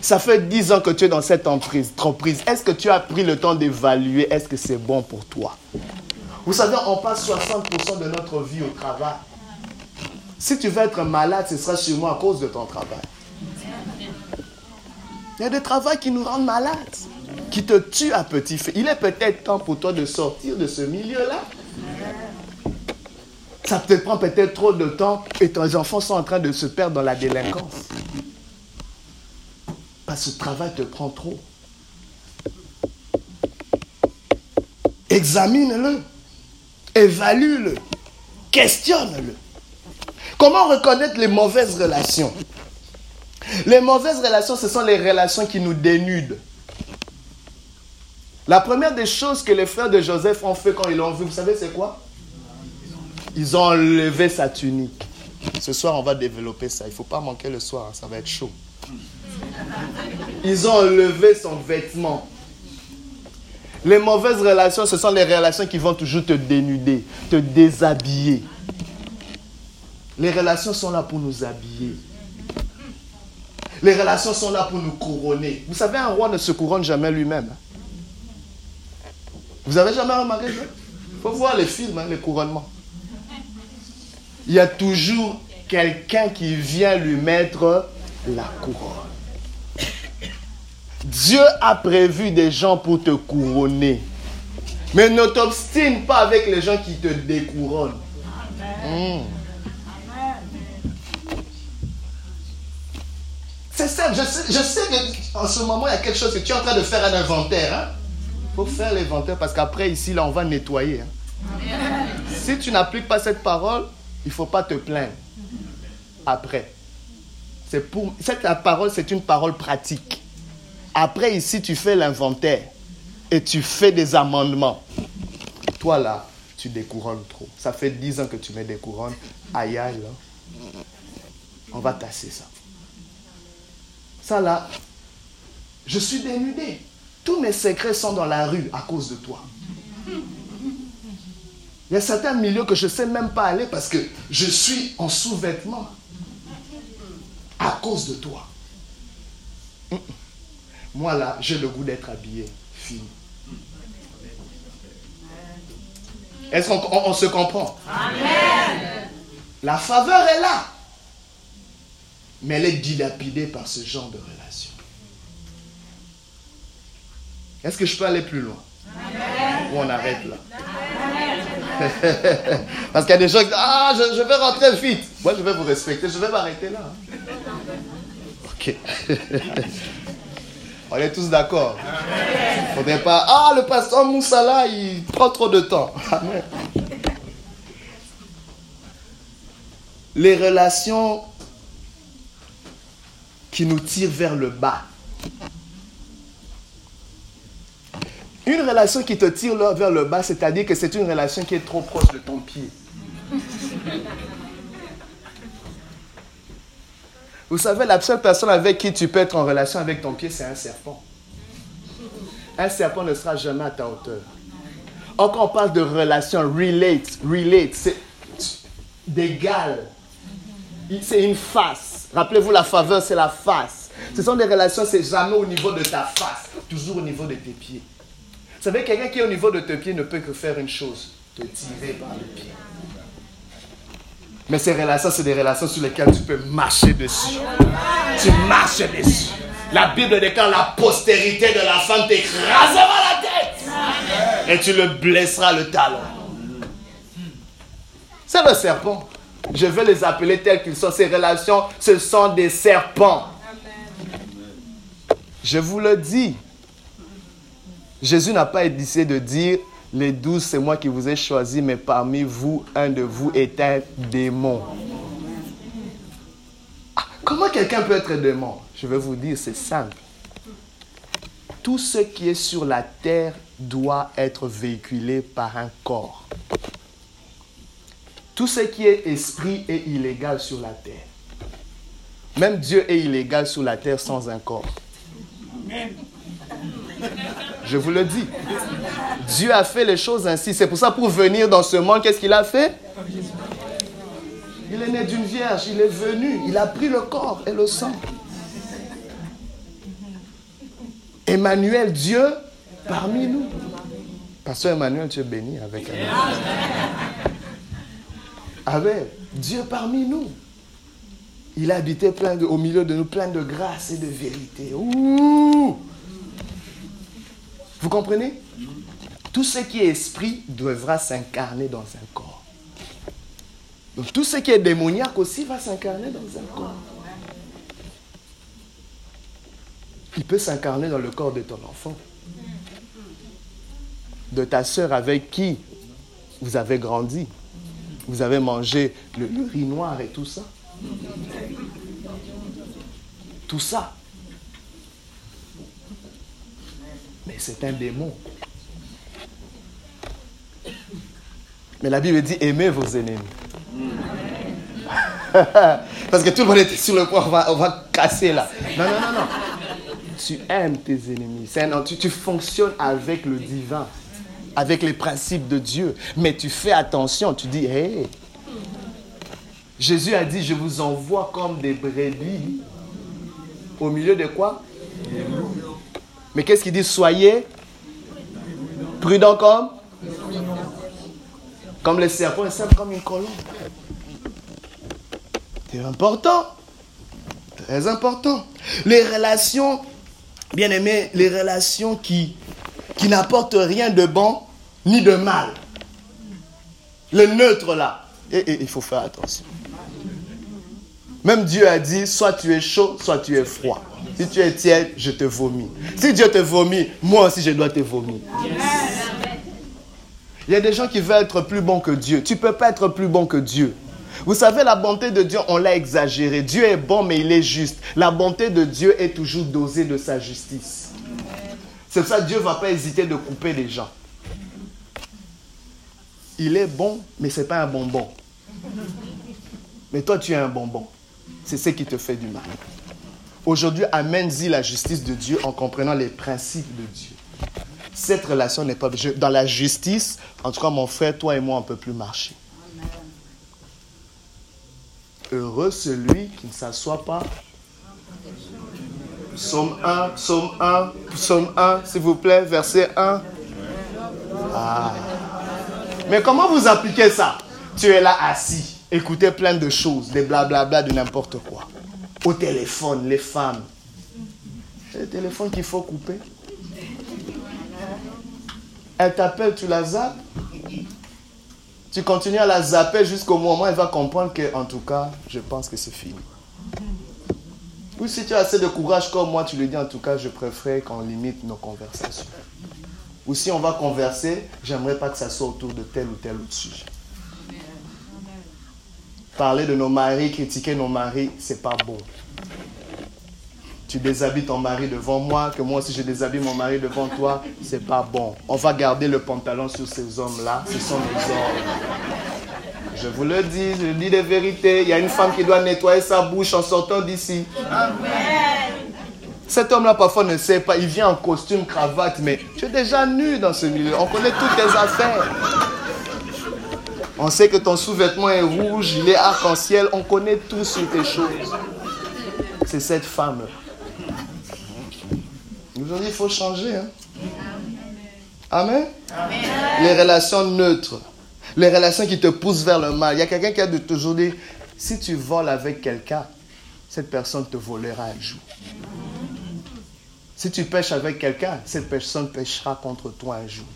Ça fait 10 ans que tu es dans cette entreprise. Est-ce que tu as pris le temps d'évaluer? Est-ce que c'est bon pour toi? Vous savez, on passe 60% de notre vie au travail. Si tu veux être malade, ce sera sûrement à cause de ton travail. Il y a des travaux qui nous rendent malades, qui te tuent à petit feu. Il est peut-être temps pour toi de sortir de ce milieu-là. Ça te prend peut-être trop de temps et tes enfants sont en train de se perdre dans la délinquance. Parce que ce travail te prend trop. Examine-le. Évalue-le. Questionne-le. Comment reconnaître les mauvaises relations? Les mauvaises relations, ce sont les relations qui nous dénudent. La première des choses que les frères de Joseph ont fait quand ils l'ont vu, vous savez c'est quoi? Ils ont enlevé sa tunique. Ce soir, on va développer ça. Il ne faut pas manquer le soir, hein, ça va être chaud. Ils ont enlevé son vêtement. Les mauvaises relations, ce sont les relations qui vont toujours te dénuder, te déshabiller. Les relations sont là pour nous habiller. Les relations sont là pour nous couronner. Vous savez, un roi ne se couronne jamais lui-même. Vous avez jamais remarqué ça? Il faut voir les films, hein, les couronnements. Il y a toujours quelqu'un qui vient lui mettre la couronne. Dieu a prévu des gens pour te couronner. Mais ne t'obstine pas avec les gens qui te découronnent. C'est ça, je sais, je sais qu'en ce moment, il y a quelque chose que tu es en train de faire un inventaire. Il hein. faut faire l'inventaire parce qu'après, ici, là, on va nettoyer. Hein. Si tu n'appliques pas cette parole, il ne faut pas te plaindre. Après. C'est pour, cette parole, c'est une parole pratique. Après, ici, tu fais l'inventaire et tu fais des amendements. Toi, là, tu découronnes trop. Ça fait 10 ans que tu mets des couronnes. Aïe, aïe, là. On va tasser ça. Ça, là, je suis dénudé. Tous mes secrets sont dans la rue à cause de toi. Il y a certains milieux que je ne sais même pas aller parce que je suis en sous-vêtements à cause de toi. Moi là, j'ai le goût d'être habillé. Fini. Est-ce qu'on se comprend? Amen. La faveur est là. Mais elle est dilapidée par ce genre de relation. Est-ce que je peux aller plus loin? Amen. Ou on arrête là? *laughs* Parce qu'il y a des gens qui disent Ah, je, vais rentrer vite. Moi, je vais vous respecter. Je vais m'arrêter là. Ok. *laughs* On est tous d'accord. Il ne faudrait pas. Ah, le pasteur Moussala, il prend trop de temps. Les relations qui nous tirent vers le bas. Une relation qui te tire vers le bas, c'est-à-dire que c'est une relation qui est trop proche de ton pied. Vous savez, la seule personne avec qui tu peux être en relation avec ton pied, c'est un serpent. Un serpent ne sera jamais à ta hauteur. Encore on parle de relation, relate, relate, c'est d'égal. C'est une face. Rappelez-vous, la faveur, c'est la face. Ce sont des relations, c'est jamais au niveau de ta face, toujours au niveau de tes pieds. Vous savez, quelqu'un qui est au niveau de tes pieds ne peut que faire une chose, te tirer par les pieds. Mais ces relations, c'est des relations sur lesquelles tu peux marcher dessus. Tu marches dessus. La Bible déclare la postérité de la femme t'écrasera la tête. Et tu le blesseras le talon. C'est le serpent. Je veux les appeler tels qu'ils sont. Ces relations, ce sont des serpents. Je vous le dis. Jésus n'a pas essayé de dire, les douze, c'est moi qui vous ai choisi, mais parmi vous, un de vous est un démon. Ah, comment quelqu'un peut être démon? Je vais vous dire, c'est simple. Tout ce qui est sur la terre doit être véhiculé par un corps. Tout ce qui est esprit est illégal sur la terre. Même Dieu est illégal sur la terre sans un corps. Je vous le dis. Dieu a fait les choses ainsi. C'est pour ça, pour venir dans ce monde, qu'est-ce qu'il a fait? Il est né d'une vierge, il est venu, il a pris le corps et le sang. Emmanuel, Dieu parmi nous. Pasteur Emmanuel, tu es béni avec un avec Dieu parmi nous. Il habitait plein au milieu de nous, plein de grâce et de vérité. Vous comprenez? Tout ce qui est esprit devra s'incarner dans un corps. Donc tout ce qui est démoniaque aussi va s'incarner dans un corps. Il peut s'incarner dans le corps de ton enfant, de ta soeur avec qui vous avez grandi, vous avez mangé le, riz noir et tout ça. Tout ça. Mais c'est un démon. Mais la Bible dit aimez vos ennemis. *laughs* Parce que tout le monde était sur le point, on va, casser là. Non, non, non, non. Tu aimes tes ennemis. tu, tu fonctionnes avec le divin avec les principes de Dieu. Mais tu fais attention, tu dis, hé. Jésus a dit, je vous envoie comme des brebis au milieu de quoi? Mais qu'est-ce qu'il dit? Soyez prudents comme Comme les serpents et simple comme une colombe. C'est important. Très important. Les relations, bien aimés, les relations qui qui n'apporte rien de bon ni de mal. Le neutre là. Et, il faut faire attention. Même Dieu a dit, soit tu es chaud, soit tu es froid. Si tu es tiède, je te vomis. Si Dieu te vomit, moi aussi je dois te vomir. Il y a des gens qui veulent être plus bons que Dieu. Tu ne peux pas être plus bon que Dieu. Vous savez, la bonté de Dieu, on l'a exagérée. Dieu est bon, mais il est juste. La bonté de Dieu est toujours dosée de sa justice. C'est ça Dieu ne va pas hésiter de couper les gens. Il est bon, mais ce n'est pas un bonbon. Mais toi, tu es un bonbon. C'est ce qui te fait du mal. Aujourd'hui, amène-y la justice de Dieu en comprenant les principes de Dieu. Cette relation n'est pas... Dans la justice, en tout cas, mon frère, toi et moi, on ne peut plus marcher. Heureux celui qui ne s'assoit pas Psaume 1, Psaume 1, Psaume 1, s'il vous plaît, verset 1. Ah. Mais comment vous appliquez ça? Tu es là assis, écoutez plein de choses, des blablabla de n'importe quoi. Au téléphone, les femmes. C'est le téléphone qu'il faut couper. Elle t'appelle, tu la zappes. Tu continues à la zapper jusqu'au moment où elle va comprendre que, en tout cas, je pense que c'est fini. Ou si tu as assez de courage comme moi, tu le dis en tout cas, je préfère qu'on limite nos conversations. Ou si on va converser, j'aimerais pas que ça soit autour de tel ou tel autre sujet. Parler de nos maris, critiquer nos maris, c'est pas bon. Tu déshabilles ton mari devant moi, que moi aussi je déshabille mon mari devant toi, c'est pas bon. On va garder le pantalon sur ces hommes-là, ce sont nos hommes. Je vous le dis, je dis des vérités. Il y a une femme qui doit nettoyer sa bouche en sortant d'ici. Cet homme-là, parfois, ne sait pas. Il vient en costume, cravate, mais tu es déjà nu dans ce milieu. On connaît toutes tes affaires. On sait que ton sous-vêtement est rouge, il est arc-en-ciel. On connaît tout sur tes choses. C'est cette femme. Nous dit, il faut changer. Hein? Amen. Les relations neutres. Les relations qui te poussent vers le mal. Il y a quelqu'un qui a de toujours dit, si tu voles avec quelqu'un, cette personne te volera un jour. Si tu pêches avec quelqu'un, cette personne pêchera contre toi un jour.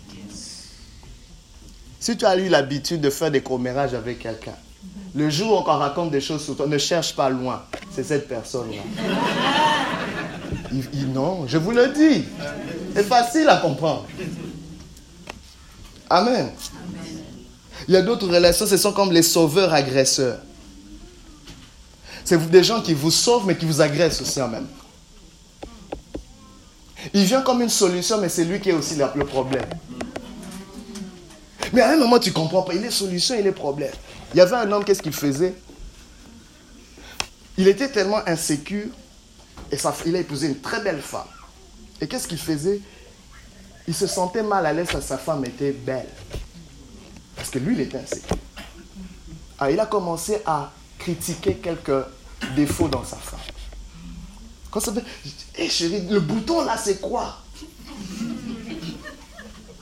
Si tu as eu l'habitude de faire des commérages avec quelqu'un, le jour où on raconte des choses sur toi, ne cherche pas loin. C'est cette personne-là. non, je vous le dis. C'est facile à comprendre. Amen. Il y a d'autres relations, ce sont comme les sauveurs agresseurs. C'est des gens qui vous sauvent, mais qui vous agressent aussi en même Il vient comme une solution, mais c'est lui qui est aussi le problème. Mais à un moment, tu ne comprends pas. Il est solution, il est problème. Il y avait un homme, qu'est-ce qu'il faisait? Il était tellement insécure, et il a épousé une très belle femme. Et qu'est-ce qu'il faisait? Il se sentait mal à l'aise que sa femme était belle. Parce que lui, il était insécure. Alors, il a commencé à critiquer quelques défauts dans sa femme. Quand ça fait, hé chérie, le bouton là, c'est quoi?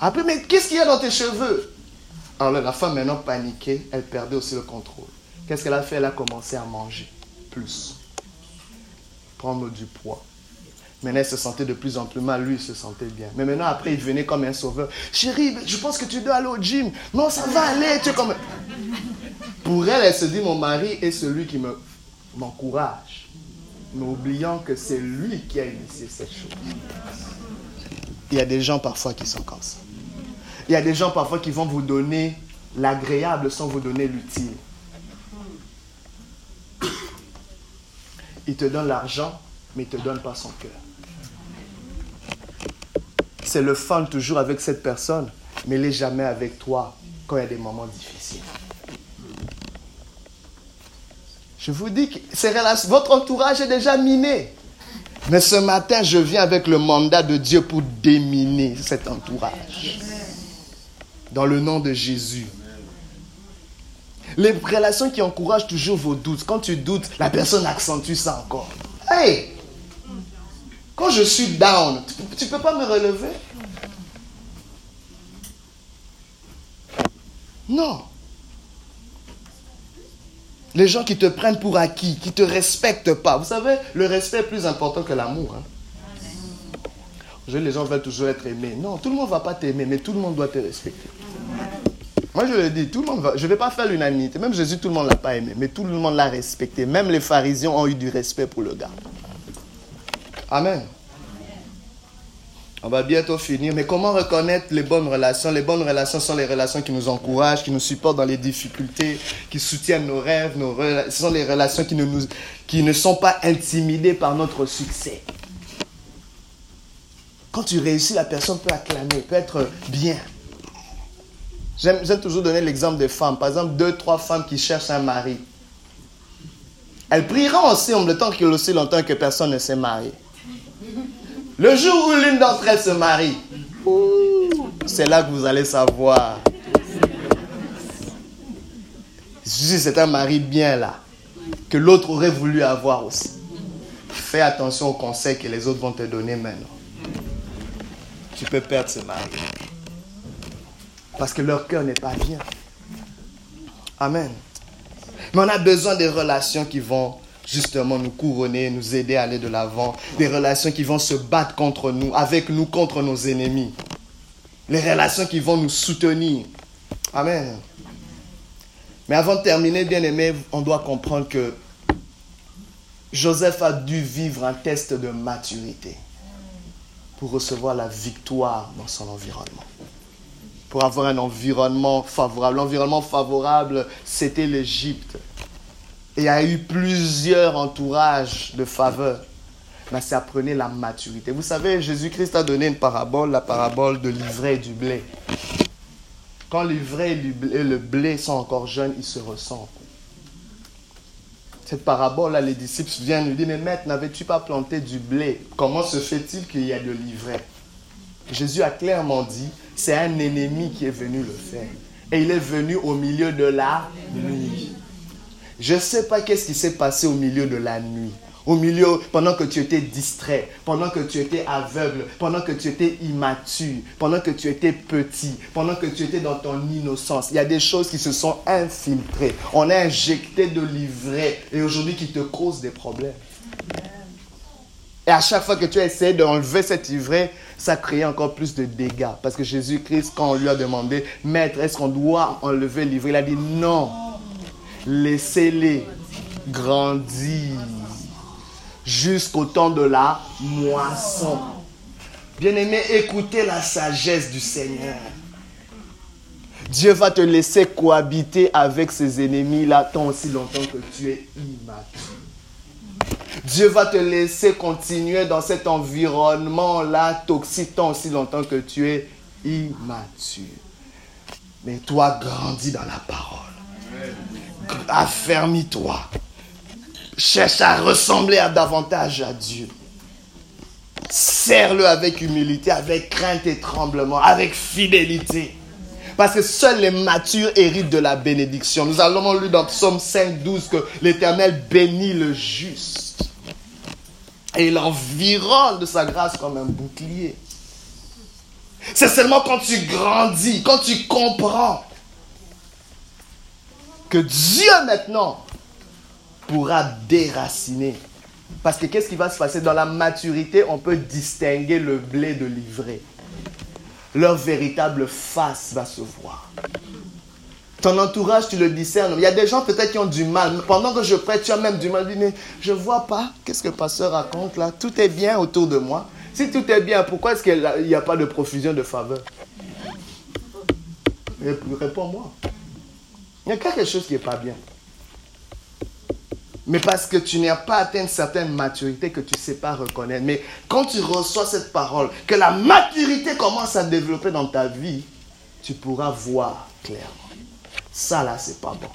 Après, mais qu'est-ce qu'il y a dans tes cheveux? Alors la femme maintenant paniquée, elle perdait aussi le contrôle. Qu'est-ce qu'elle a fait? Elle a commencé à manger plus, prendre du poids. Maintenant, elle se sentait de plus en plus mal. Lui, il se sentait bien. Mais maintenant, après, il venait comme un sauveur. Chérie, je pense que tu dois aller au gym. Non, ça va aller. Tu es comme... Pour elle, elle se dit, mon mari est celui qui me m'encourage, mais oubliant que c'est lui qui a initié cette chose. Il y a des gens parfois qui sont comme ça. Il y a des gens parfois qui vont vous donner l'agréable sans vous donner l'utile. Il te donne l'argent, mais il ne te donne pas son cœur. C'est le fun toujours avec cette personne, mais il n'est jamais avec toi quand il y a des moments difficiles. Je vous dis que votre entourage est déjà miné. Mais ce matin, je viens avec le mandat de Dieu pour déminer cet entourage. Dans le nom de Jésus. Les relations qui encouragent toujours vos doutes. Quand tu doutes, la personne accentue ça encore. Hey! Quand je suis down, tu ne peux pas me relever? Non. Les gens qui te prennent pour acquis, qui ne te respectent pas. Vous savez, le respect est plus important que l'amour. Hein. Les gens veulent toujours être aimés. Non, tout le monde ne va pas t'aimer, mais tout le monde doit te respecter. Moi, je le dis, tout le monde va. Je ne vais pas faire l'unanimité. Même Jésus, tout le monde ne l'a pas aimé, mais tout le monde l'a respecté. Même les pharisiens ont eu du respect pour le gars. Amen. On va bientôt finir. Mais comment reconnaître les bonnes relations? Les bonnes relations sont les relations qui nous encouragent, qui nous supportent dans les difficultés, qui soutiennent nos rêves. Nos Ce sont les relations qui ne, nous... qui ne sont pas intimidées par notre succès. Quand tu réussis, la personne peut acclamer, peut être bien. J'aime toujours donner l'exemple des femmes. Par exemple, deux, trois femmes qui cherchent un mari. Elles prieront ensemble le temps qu'il aussi longtemps que personne ne s'est marié. Le jour où l'une d'entre elles se marie, c'est là que vous allez savoir. Si c'est un mari bien là, que l'autre aurait voulu avoir aussi. Fais attention aux conseils que les autres vont te donner maintenant. Tu peux perdre ce mari. Parce que leur cœur n'est pas bien. Amen. Mais on a besoin des relations qui vont justement nous couronner, nous aider à aller de l'avant. Des relations qui vont se battre contre nous, avec nous contre nos ennemis. Les relations qui vont nous soutenir. Amen. Mais avant de terminer, bien aimé, on doit comprendre que Joseph a dû vivre un test de maturité pour recevoir la victoire dans son environnement. Pour avoir un environnement favorable. L'environnement favorable, c'était l'Égypte. Et il y a eu plusieurs entourages de faveur. Mais ça prenait la maturité. Vous savez, Jésus-Christ a donné une parabole, la parabole de l'ivraie et du blé. Quand l'ivraie et le blé sont encore jeunes, ils se ressemblent. cette parabole-là, les disciples viennent lui dire, mais maître, n'avais-tu pas planté du blé? Comment se fait-il qu'il y a de l'ivraie? Jésus a clairement dit, c'est un ennemi qui est venu le faire. Et il est venu au milieu de la nuit. Je ne sais pas qu'est-ce qui s'est passé au milieu de la nuit. Au milieu, pendant que tu étais distrait, pendant que tu étais aveugle, pendant que tu étais immature, pendant que tu étais petit, pendant que tu étais dans ton innocence, il y a des choses qui se sont infiltrées. On a injecté de l'ivraie et aujourd'hui qui te causent des problèmes. Et à chaque fois que tu essayé d'enlever cet ivraie, ça créait encore plus de dégâts. Parce que Jésus-Christ, quand on lui a demandé, Maître, est-ce qu'on doit enlever l'ivraie Il a dit non. Laissez-les grandir jusqu'au temps de la moisson. Bien-aimé, écoutez la sagesse du Seigneur. Dieu va te laisser cohabiter avec ses ennemis là tant aussi longtemps que tu es immature. Dieu va te laisser continuer dans cet environnement-là toxique tant aussi longtemps que tu es immature. Mais toi, grandis dans la parole. Affermis-toi. Cherche à ressembler davantage à Dieu. Serre-le avec humilité, avec crainte et tremblement, avec fidélité. Parce que seuls les matures héritent de la bénédiction. Nous allons lu dans Psaume 5, 12 que l'Éternel bénit le juste. Et il de sa grâce comme un bouclier. C'est seulement quand tu grandis, quand tu comprends que Dieu maintenant pourra déraciner. Parce que qu'est-ce qui va se passer? Dans la maturité, on peut distinguer le blé de l'ivraie. Leur véritable face va se voir. Ton entourage, tu le discernes. Il y a des gens peut-être qui ont du mal. Pendant que je prête, tu as même du mal. Mais je ne vois pas. Qu'est-ce que le pasteur raconte là? Tout est bien autour de moi. Si tout est bien, pourquoi est-ce qu'il n'y a pas de profusion de faveur? Réponds-moi. Il y a quelque chose qui n'est pas bien. Mais parce que tu n'as pas atteint une certaine maturité que tu ne sais pas reconnaître. Mais quand tu reçois cette parole, que la maturité commence à développer dans ta vie, tu pourras voir clairement. Ça là, c'est pas bon.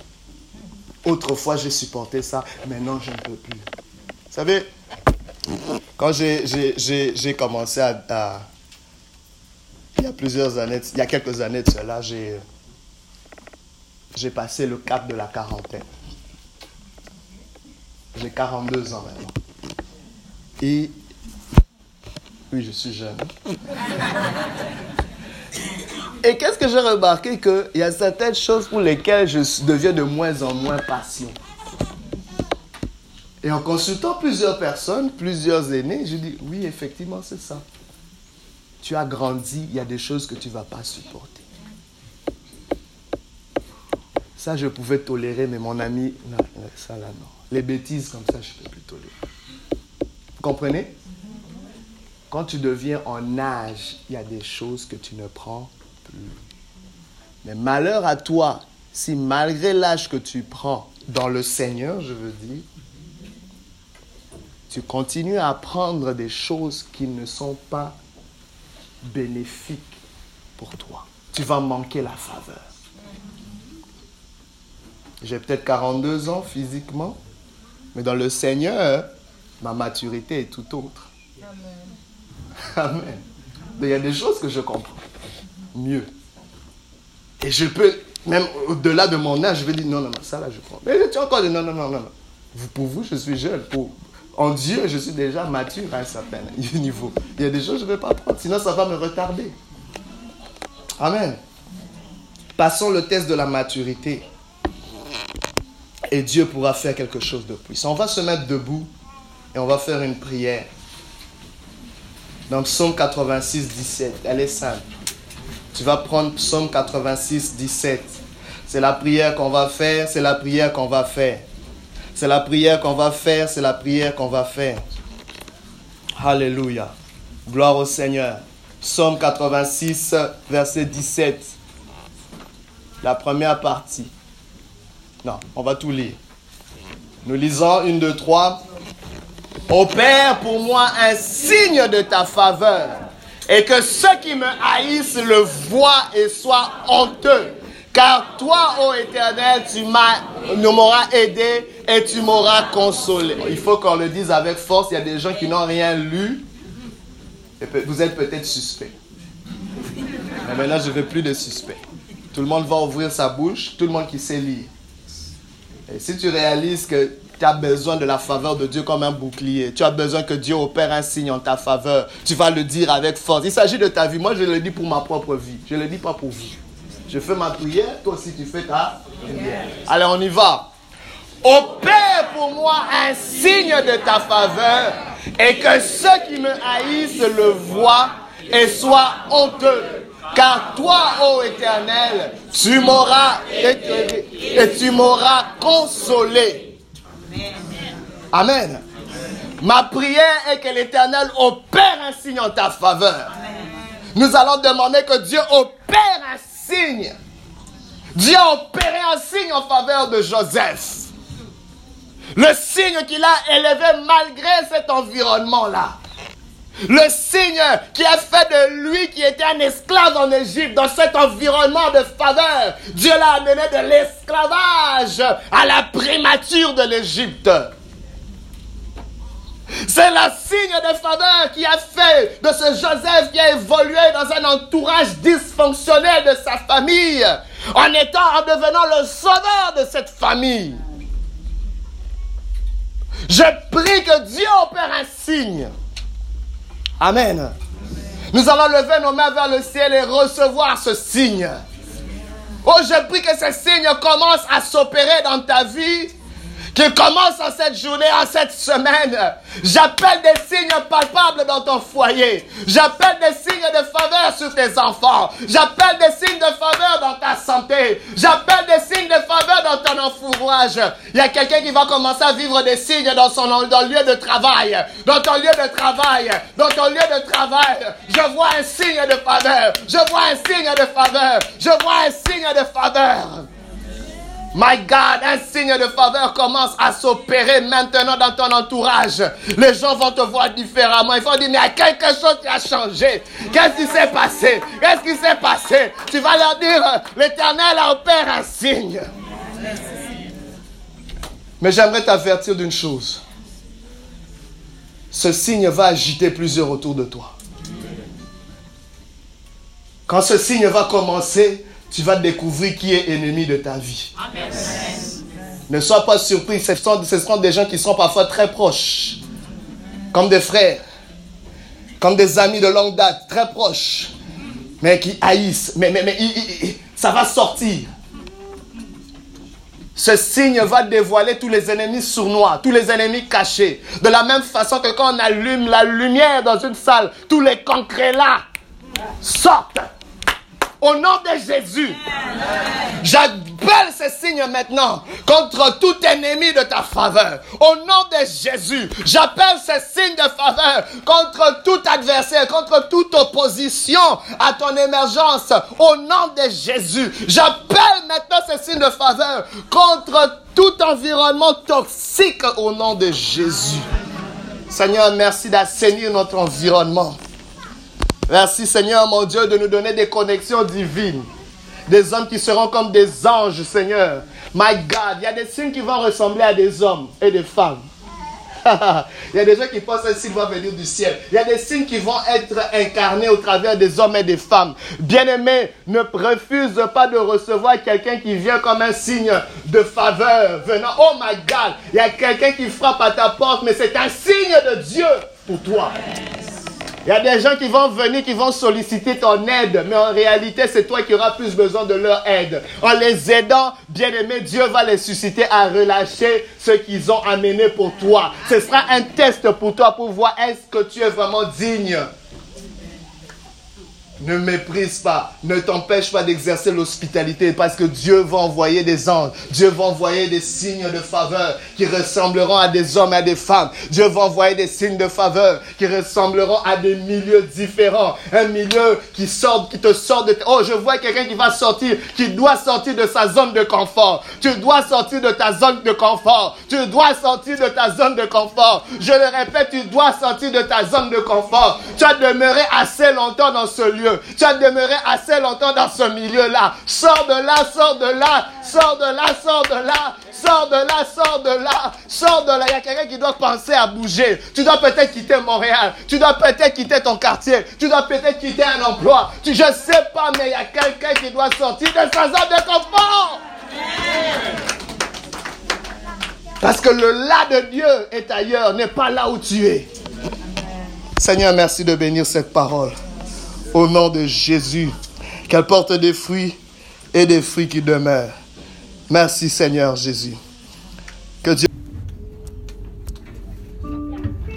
Autrefois, j'ai supporté ça, maintenant, je ne peux plus. Vous savez, quand j'ai commencé à, Il y a plusieurs années, il y a quelques années de cela, j'ai passé le cap de la quarantaine. J'ai 42 ans maintenant. Et oui, je suis jeune. Et qu'est-ce que j'ai remarqué qu'il y a certaines choses pour lesquelles je deviens de moins en moins patient. Et en consultant plusieurs personnes, plusieurs aînés, je dis oui, effectivement, c'est ça. Tu as grandi, il y a des choses que tu ne vas pas supporter. Ça, je pouvais tolérer, mais mon ami, ça là, non. Les bêtises comme ça, je peux plus tolérer. Vous comprenez? Quand tu deviens en âge, il y a des choses que tu ne prends plus. Mais malheur à toi, si malgré l'âge que tu prends dans le Seigneur, je veux dire, tu continues à apprendre des choses qui ne sont pas bénéfiques pour toi. Tu vas manquer la faveur. J'ai peut-être 42 ans physiquement, mais dans le Seigneur, ma maturité est tout autre. Amen. Amen. il y a des choses que je comprends mieux. Et je peux, même au-delà de mon âge, je vais dire non, non, non, ça là je prends. Mais tu as encore dit non, non, non, non. Vous, pour vous, je suis jeune. Pour, en Dieu, je suis déjà mature à un certain *laughs* niveau. Il y a des choses que je ne vais pas prendre, sinon ça va me retarder. Amen. Passons le test de la maturité et Dieu pourra faire quelque chose de puissant. On va se mettre debout et on va faire une prière. Dans Psaume 86, 17, elle est simple. Tu vas prendre Psaume 86, 17. C'est la prière qu'on va faire, c'est la prière qu'on va faire. C'est la prière qu'on va faire, c'est la prière qu'on va faire. Alléluia. Gloire au Seigneur. Psaume 86, verset 17. La première partie. Non, on va tout lire. Nous lisons une, deux, trois. Opère pour moi un signe de ta faveur et que ceux qui me haïssent le voient et soient honteux. Car toi, ô Éternel, tu m'auras aidé et tu m'auras consolé. Il faut qu'on le dise avec force. Il y a des gens qui n'ont rien lu. Vous êtes peut-être suspect. Mais maintenant, je ne veux plus de suspect. Tout le monde va ouvrir sa bouche, tout le monde qui sait lire. Et si tu réalises que tu as besoin de la faveur de Dieu comme un bouclier. Tu as besoin que Dieu opère un signe en ta faveur. Tu vas le dire avec force. Il s'agit de ta vie. Moi, je le dis pour ma propre vie. Je ne le dis pas pour vous. Je fais ma prière, toi aussi tu fais ta prière. Allez, on y va. Opère pour moi un signe de ta faveur et que ceux qui me haïssent le voient et soient honteux. Car toi, ô Éternel, tu m'auras et tu m'auras consolé. Amen. Ma prière est que l'Éternel opère un signe en ta faveur. Nous allons demander que Dieu opère un signe. Dieu a opéré un signe en faveur de Joseph. Le signe qu'il a élevé malgré cet environnement-là. Le signe qui a fait de lui qui était un esclave en Égypte, dans cet environnement de faveur, Dieu l'a amené de l'esclavage à la primature de l'Égypte. C'est le signe de faveur qui a fait de ce Joseph qui a évolué dans un entourage dysfonctionnel de sa famille, en étant, en devenant le sauveur de cette famille. Je prie que Dieu opère un signe. Amen. Nous allons lever nos mains vers le ciel et recevoir ce signe. Oh, je prie que ce signe commence à s'opérer dans ta vie qui commence en cette journée, en cette semaine. J'appelle des signes palpables dans ton foyer. J'appelle des signes de faveur sur tes enfants. J'appelle des signes de faveur dans ta santé. J'appelle des signes de faveur dans ton enfourage. Il y a quelqu'un qui va commencer à vivre des signes dans son lieu de travail. Dans ton lieu de travail. Dans ton lieu de travail. Je vois un signe de faveur. Je vois un signe de faveur. Je vois un signe de faveur. My God, un signe de faveur commence à s'opérer maintenant dans ton entourage. Les gens vont te voir différemment. Ils vont dire, mais il y a quelque chose qui a changé. Qu'est-ce qui s'est passé? Qu'est-ce qui s'est passé? Tu vas leur dire, l'éternel opère un signe. Mais j'aimerais t'avertir d'une chose. Ce signe va agiter plusieurs autour de toi. Quand ce signe va commencer, tu vas découvrir qui est ennemi de ta vie. Amen. Ne sois pas surpris, ce sont, des gens qui sont parfois très proches, comme des frères, comme des amis de longue date, très proches, mais qui haïssent. Mais, mais, mais ça va sortir. Ce signe va dévoiler tous les ennemis sournois, tous les ennemis cachés. De la même façon que quand on allume la lumière dans une salle, tous les concrets là sortent. Au nom de Jésus, j'appelle ce signe maintenant contre tout ennemi de ta faveur. Au nom de Jésus, j'appelle ce signe de faveur contre tout adversaire, contre toute opposition à ton émergence. Au nom de Jésus, j'appelle maintenant ce signe de faveur contre tout environnement toxique au nom de Jésus. Seigneur, merci d'assainir notre environnement. Merci Seigneur mon Dieu de nous donner des connexions divines. Des hommes qui seront comme des anges, Seigneur. My God, il y a des signes qui vont ressembler à des hommes et des femmes. *laughs* il y a des gens qui pensent que signe va venir du ciel. Il y a des signes qui vont être incarnés au travers des hommes et des femmes. Bien-aimé, ne refuse pas de recevoir quelqu'un qui vient comme un signe de faveur venant. Oh my God, il y a quelqu'un qui frappe à ta porte, mais c'est un signe de Dieu pour toi. Il y a des gens qui vont venir, qui vont solliciter ton aide, mais en réalité, c'est toi qui auras plus besoin de leur aide. En les aidant, bien aimé, Dieu va les susciter à relâcher ce qu'ils ont amené pour toi. Ce sera un test pour toi pour voir est-ce que tu es vraiment digne ne méprise pas, ne t'empêche pas d'exercer l'hospitalité parce que Dieu va envoyer des anges, Dieu va envoyer des signes de faveur qui ressembleront à des hommes et à des femmes. Dieu va envoyer des signes de faveur qui ressembleront à des milieux différents. Un milieu qui sort, qui te sort de... Oh, je vois quelqu'un qui va sortir, qui doit sortir de sa zone de confort. Tu dois sortir de ta zone de confort. Tu dois sortir de ta zone de confort. Je le répète, tu dois sortir de ta zone de confort. Tu as demeuré assez longtemps dans ce lieu Tu as demeuré assez longtemps dans ce milieu-là. Sors de là, sors de là, sors de là, sors de là, sors de là, sors de là, sors de là. Il y a quelqu'un qui doit penser à bouger. Tu dois peut-être quitter Montréal. Tu dois peut-être quitter ton quartier. Tu dois peut-être quitter un emploi. Tu, je sais pas, mais il y a quelqu'un qui doit sortir de sa zone de confort. Parce que le là de Dieu est ailleurs, n'est pas là où tu es. Seigneur, merci de bénir cette parole. Au nom de Jésus, qu'elle porte des fruits et des fruits qui demeurent. Merci Seigneur Jésus.